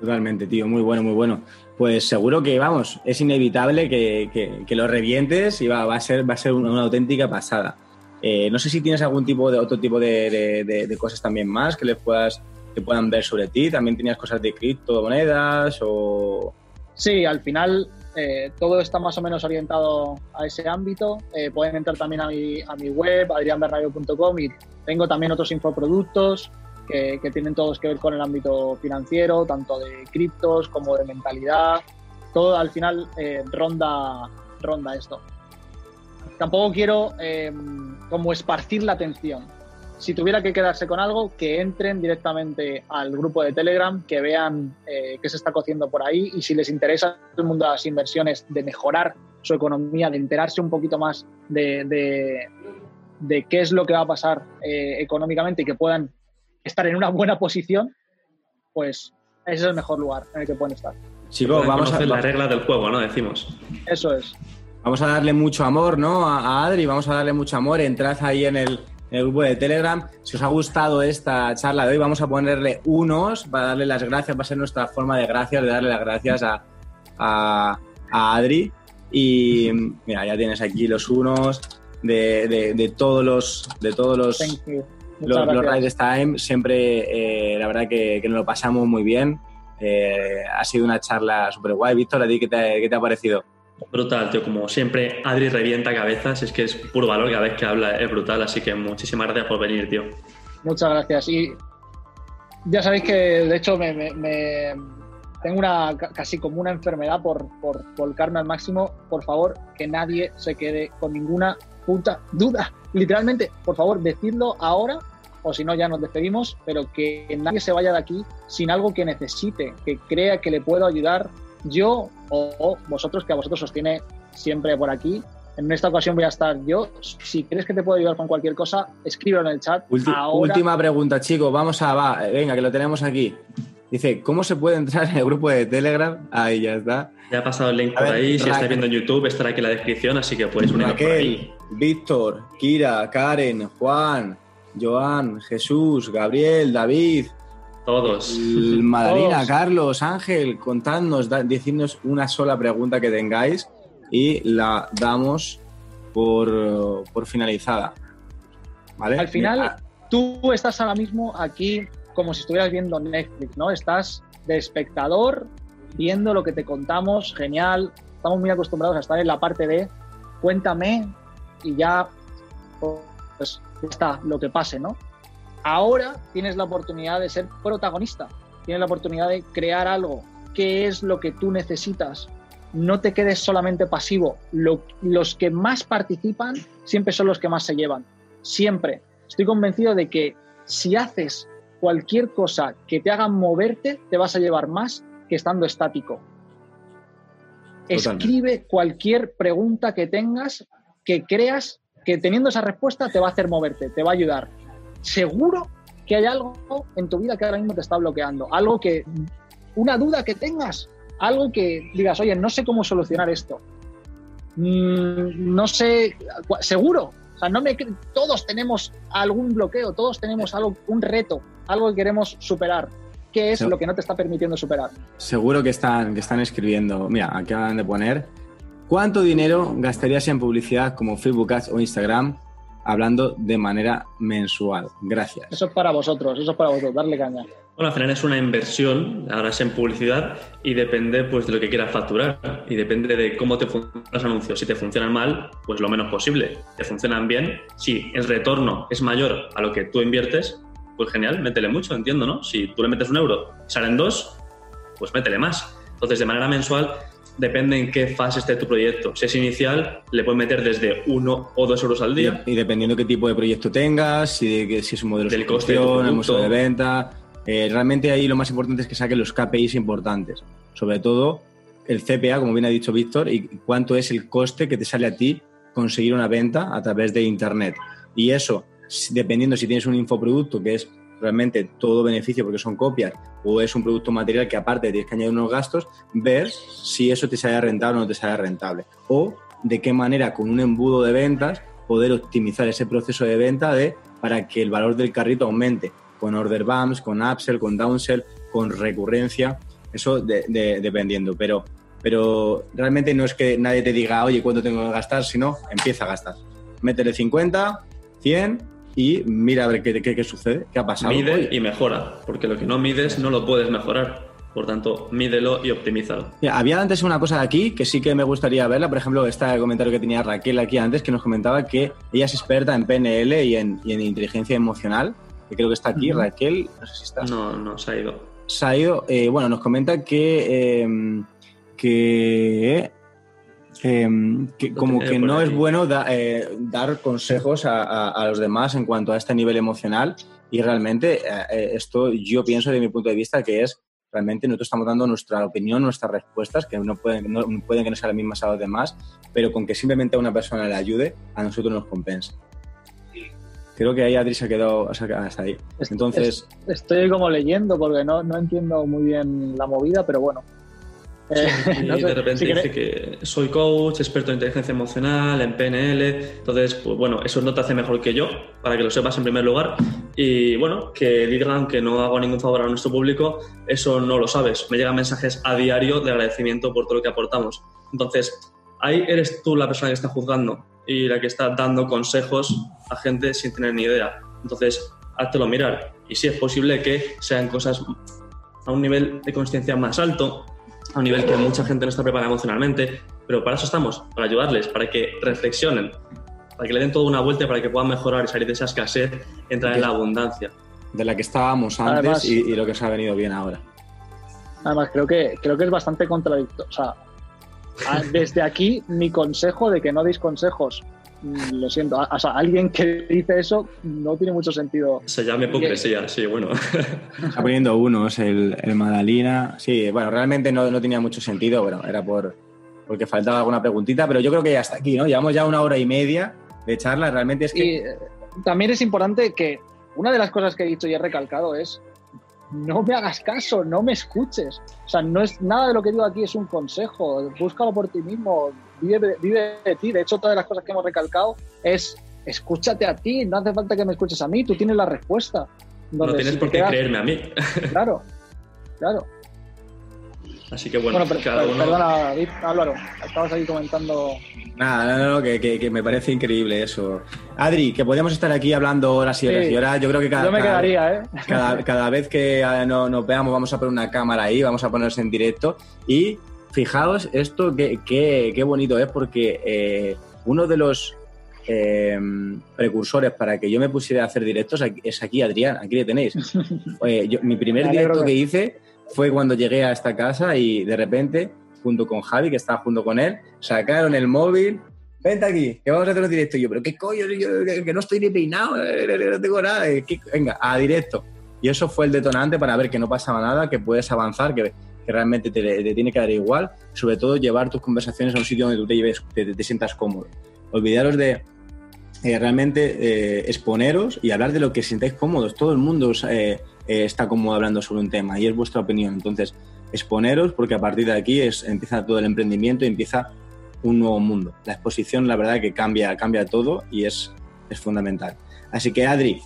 Totalmente, tío, muy bueno, muy bueno. Pues seguro que, vamos, es inevitable que, que, lo revientes y va, va, a ser, va a ser una, auténtica pasada. Eh, no sé si tienes algún tipo de otro tipo de, cosas también más que les puedas que puedan ver sobre ti. También tenías cosas de criptomonedas o sí, al final eh, todo está más o menos orientado a ese ámbito. Eh, pueden entrar también a mi, a mi web adrianberrayo.com y tengo también otros infoproductos que, tienen todos que ver con el ámbito financiero, tanto de criptos como de mentalidad. Todo al final eh, ronda, ronda esto. Tampoco quiero eh, como esparcir la atención. Si tuviera que quedarse con algo, que entren directamente al grupo de Telegram, que vean eh, qué se está cociendo por ahí y si les interesa el mundo de las inversiones, de mejorar su economía, de enterarse un poquito más de, de, qué es lo que va a pasar económicamente y que puedan estar en una buena posición, pues ese es el mejor lugar en el que pueden estar. Chicos, vamos a hacer la regla del juego, ¿no? Decimos. Eso es. Vamos a darle mucho amor, ¿no? A, Adri, vamos a darle mucho amor. Entrad ahí en el, grupo de Telegram. Si os ha gustado esta charla de hoy, vamos a ponerle unos para darle las gracias. Va a ser nuestra forma de gracias, de darle las gracias a, a, Adri. Y mira, ya tienes aquí los unos de, de, todos los de todos los los, los Riders Time siempre, eh, la verdad que, nos lo pasamos muy bien. Eh, ha sido una charla súper guay. Víctor, ¿a ti qué te, qué te ha parecido? Brutal, tío. Como siempre, Adri revienta cabezas. Es que es puro valor cada vez que habla. Es brutal. Así que muchísimas gracias por venir, tío. Muchas gracias. Y ya sabéis que, de hecho, me, tengo una casi como una enfermedad por, por volcarme al máximo. Por favor, que nadie se quede con ninguna puta duda. Literalmente, por favor, decidlo ahora o si no ya nos despedimos, pero que nadie se vaya de aquí sin algo que necesite, que crea que le puedo ayudar yo o, vosotros, que a vosotros os tiene siempre por aquí. En esta ocasión voy a estar yo. Si crees que te puedo ayudar con cualquier cosa, escríbelo en el chat. Última pregunta, chicos. Vamos a, va, venga, que lo tenemos aquí. Dice, ¿cómo se puede entrar en el grupo de Telegram? Ahí ya está. Ya ha pasado el link por ahí. Si estáis viendo en YouTube, estará aquí en la descripción, así que podéis unir por ahí. Víctor, Kira, Karen, Juan, Joan, Jesús, Gabriel, David. Todos. Madalina, Carlos, Ángel, contadnos, decidnos una sola pregunta que tengáis y la damos por, finalizada. ¿Vale? Al final, tú estás ahora mismo aquí como si estuvieras viendo Netflix, ¿no? Estás de espectador viendo lo que te contamos, genial. Estamos muy acostumbrados a estar en la parte de cuéntame y ya, pues, está lo que pase, ¿no? Ahora tienes la oportunidad de ser protagonista, tienes la oportunidad de crear algo. ¿Qué es lo que tú necesitas? No te quedes solamente pasivo. los que más participan siempre son los que más se llevan. Siempre. Estoy convencido de que si haces cualquier cosa que te haga moverte, te vas a llevar más que estando estático. Escribe cualquier pregunta que tengas que creas que teniendo esa respuesta te va a hacer moverte, te va a ayudar. Seguro que hay algo en tu vida que ahora mismo te está bloqueando, algo que, una duda que tengas, algo que digas, oye, no sé cómo solucionar esto. Mm, no sé, seguro. O sea, no me, todos tenemos algún bloqueo, todos tenemos algo, un reto, algo que queremos superar. ¿Qué es lo que no te está permitiendo superar? Seguro que están, que están escribiendo. Mira, acaban de poner. ¿Cuánto dinero gastarías en publicidad como Facebook Ads o Instagram hablando de manera mensual? Gracias. Eso es para vosotros, eso es para vosotros, darle caña. Bueno, al final es una inversión, ahora es en publicidad y depende pues de lo que quieras facturar y depende de cómo te funcionan los anuncios. Si te funcionan mal, pues lo menos posible. Te funcionan bien, si el retorno es mayor a lo que tú inviertes, pues genial, métele mucho, entiendo, ¿no? Si tú le metes un euro, salen dos, pues métele más. Entonces, de manera mensual, depende en qué fase esté tu proyecto. Si es inicial, le puedes meter desde uno o dos euros al día. Y, dependiendo qué tipo de proyecto tengas, si, de, si es un modelo de construcción, el modelo de venta. Eh, realmente ahí lo más importante es que saquen los KPIs importantes. Sobre todo el CPA, como bien ha dicho Víctor, y cuánto es el coste que te sale a ti conseguir una venta a través de Internet. Y eso dependiendo si tienes un infoproducto que es realmente todo beneficio porque son copias o es un producto material que aparte tienes que añadir unos gastos, ver si eso te sale rentable o no te sale rentable. O de qué manera con un embudo de ventas poder optimizar ese proceso de venta de, para que el valor del carrito aumente con order bumps, con upsell, con downsell, con recurrencia, eso dependiendo. Pero, pero realmente no es que nadie te diga, oye, ¿cuánto tengo que gastar? Sino empieza a gastar. Métele 50, 100 y mira a ver qué, qué, sucede, qué ha pasado. Mide y mejora, porque lo que no mides no lo puedes mejorar. Por tanto, mídelo y optimízalo. había antes una cosa de aquí que sí que me gustaría verla. Por ejemplo, este comentario que tenía Raquel aquí antes, que nos comentaba que ella es experta en PNL y en, inteligencia emocional. Que creo que está aquí, Raquel. No sé si está. No, no, se ha ido. Se ha ido. Eh, bueno, nos comenta que, eh, que Em, que como que no es bueno eh, dar consejos a, los demás en cuanto a este nivel emocional y realmente eh, eh, esto yo pienso de mi punto de vista que es realmente nosotros estamos dando nuestra opinión, nuestras respuestas, que no pueden, no, pueden que no sean las mismas a los demás, pero con que simplemente a una persona le ayude, a nosotros nos compensa. Creo que ahí Adri se ha quedado hasta ahí. Entonces... Estoy como leyendo porque no, no entiendo muy bien la movida, pero bueno, y de repente dice que soy coach, experto en inteligencia emocional, en PNL. Entonces, pues bueno, eso no te hace mejor que yo, para que lo sepas en primer lugar. Y bueno, que digan que no hago ningún favor a nuestro público, eso no lo sabes. Me llegan mensajes a diario de agradecimiento por todo lo que aportamos. Entonces, ahí eres tú la persona que está juzgando y la que está dando consejos a gente sin tener ni idea. Entonces, háztelo mirar. Y si es posible que sean cosas a un nivel de conciencia más alto, a un nivel que mucha gente no está preparada emocionalmente, pero para eso estamos, para ayudarles, para que reflexionen, para que le den toda una vuelta para que puedan mejorar y salir de esa escasez, entrar en la abundancia. De la que estábamos antes y, lo que os ha venido bien ahora. Además, creo que, creo que es bastante contradictorio. O sea, desde aquí, mi consejo de que no deis consejos lo siento, o sea, alguien que dice eso no tiene mucho sentido. Se llama hipocresía, sí, bueno. Está poniendo unos, el, el Madalina. Sí, bueno, realmente no, no, tenía mucho sentido, bueno, era por, porque faltaba alguna preguntita, pero yo creo que ya está aquí, ¿no? Llevamos ya una hora y media de charla, realmente es que... Y eh, también es importante que una de las cosas que he dicho y he recalcado es no me hagas caso, no me escuches. O sea, no es nada de lo que digo aquí es un consejo. Búscalo por ti mismo, vive, vive de ti. De hecho, todas las cosas que hemos recalcado es escúchate a ti, no hace falta que me escuches a mí, tú tienes la respuesta. no tienes por qué creerme a mí. Claro, claro. Así que bueno, cada uno... perdona, Álvaro, estabas ahí comentando. Nada, no, no, que, que, me parece increíble eso. Adri, que podemos estar aquí hablando horas y horas y horas. Yo creo que cada, Yo me quedaría, ¿eh? cada, *laughs* cada, vez que eh, no, nos veamos, vamos a poner una cámara ahí, vamos a ponerse en directo. Y fijaos esto, qué bonito es, porque eh, uno de los eh, precursores para que yo me pusiera a hacer directos es aquí, Adrián, aquí le tenéis. *laughs* mi primer directo que hice fue cuando llegué a esta casa y de repente, junto con Javi, que estaba junto con él, sacaron el móvil. Vente aquí, que vamos a hacer un directo. Yo, pero qué coño, que, no estoy ni peinado, eh, no tengo nada. Venga, a directo. Y eso fue el detonante para ver que no pasaba nada, que puedes avanzar, que, realmente te, tiene que dar igual. Sobre todo, llevar tus conversaciones a un sitio donde tú te, lleves, te, sientas cómodo. Olvidaros de eh, realmente eh, exponeros y hablar de lo que sintáis cómodos. Todo el mundo eh, eh, está como hablando sobre un tema y es vuestra opinión. Entonces, exponeros porque a partir de aquí es, empieza todo el emprendimiento y empieza un nuevo mundo. La exposición, la verdad, que cambia, cambia todo y es, es fundamental. Así que, Adri.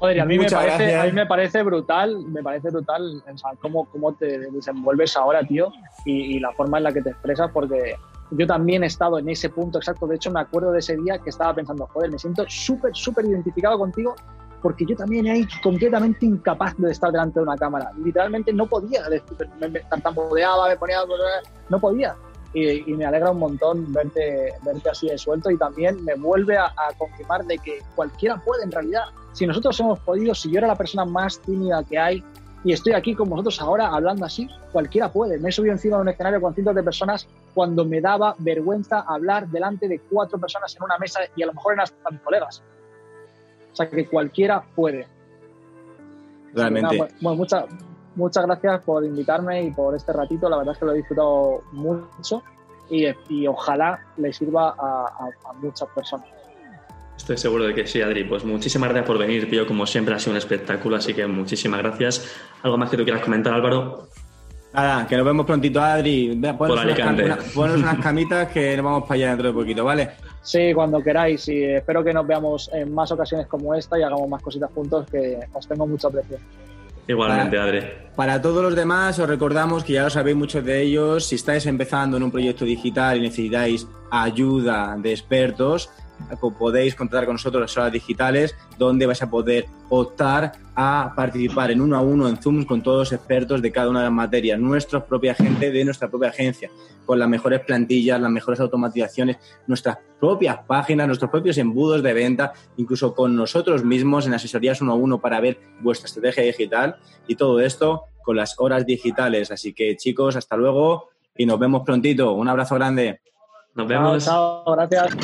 Joder, a mí, me parece, a mí me parece brutal, me parece brutal cómo, cómo te desenvuelves ahora, tío, y, y, la forma en la que te expresas, porque yo también he estado en ese punto exacto. De hecho, me acuerdo de ese día que estaba pensando, joder, me siento súper, súper identificado contigo porque yo también era completamente incapaz de estar delante de una cámara. Literalmente no podía, me, tartamudeaba, me ponía, no podía. Y, me alegra un montón verte, verte así de suelto y también me vuelve a, confirmar de que cualquiera puede en realidad. Si nosotros hemos podido, si yo era la persona más tímida que hay y estoy aquí con vosotros ahora hablando así, cualquiera puede. Me he subido encima de un escenario con cientos de personas cuando me daba vergüenza hablar delante de cuatro personas en una mesa y a lo mejor eran hasta mis colegas. O sea que cualquiera puede. Realmente. bueno, muchas, muchas gracias por invitarme y por este ratito. La verdad es que lo he disfrutado mucho y, y ojalá le sirva a, muchas personas. Estoy seguro de que sí, Adri. Pues muchísimas gracias por venir, tío. Como siempre ha sido un espectáculo, así que muchísimas gracias. ¿Algo más que tú quieras comentar, Álvaro? Nada, que nos vemos prontito, Adri. Ponos unas, unas camitas que nos vamos para allá dentro de poquito, ¿vale? Sí, cuando queráis y espero que nos veamos en más ocasiones como esta y hagamos más cositas juntos que os tengo mucho aprecio. Igualmente, para, Adri. Para todos los demás, os recordamos que ya lo sabéis muchos de ellos. Si estáis empezando en un proyecto digital y necesitáis ayuda de expertos, podéis contratar con nosotros las horas digitales, donde vais a poder optar a participar en uno a uno en Zoom con todos los expertos de cada una de las materias, nuestra propia gente de nuestra propia agencia, con las mejores plantillas, las mejores automatizaciones, nuestras propias páginas, nuestros propios embudos de venta, incluso con nosotros mismos en asesorías uno a uno para ver vuestra estrategia digital y todo esto con las horas digitales. Así que chicos, hasta luego y nos vemos prontito. Un abrazo grande. Nos vemos. chao gracias.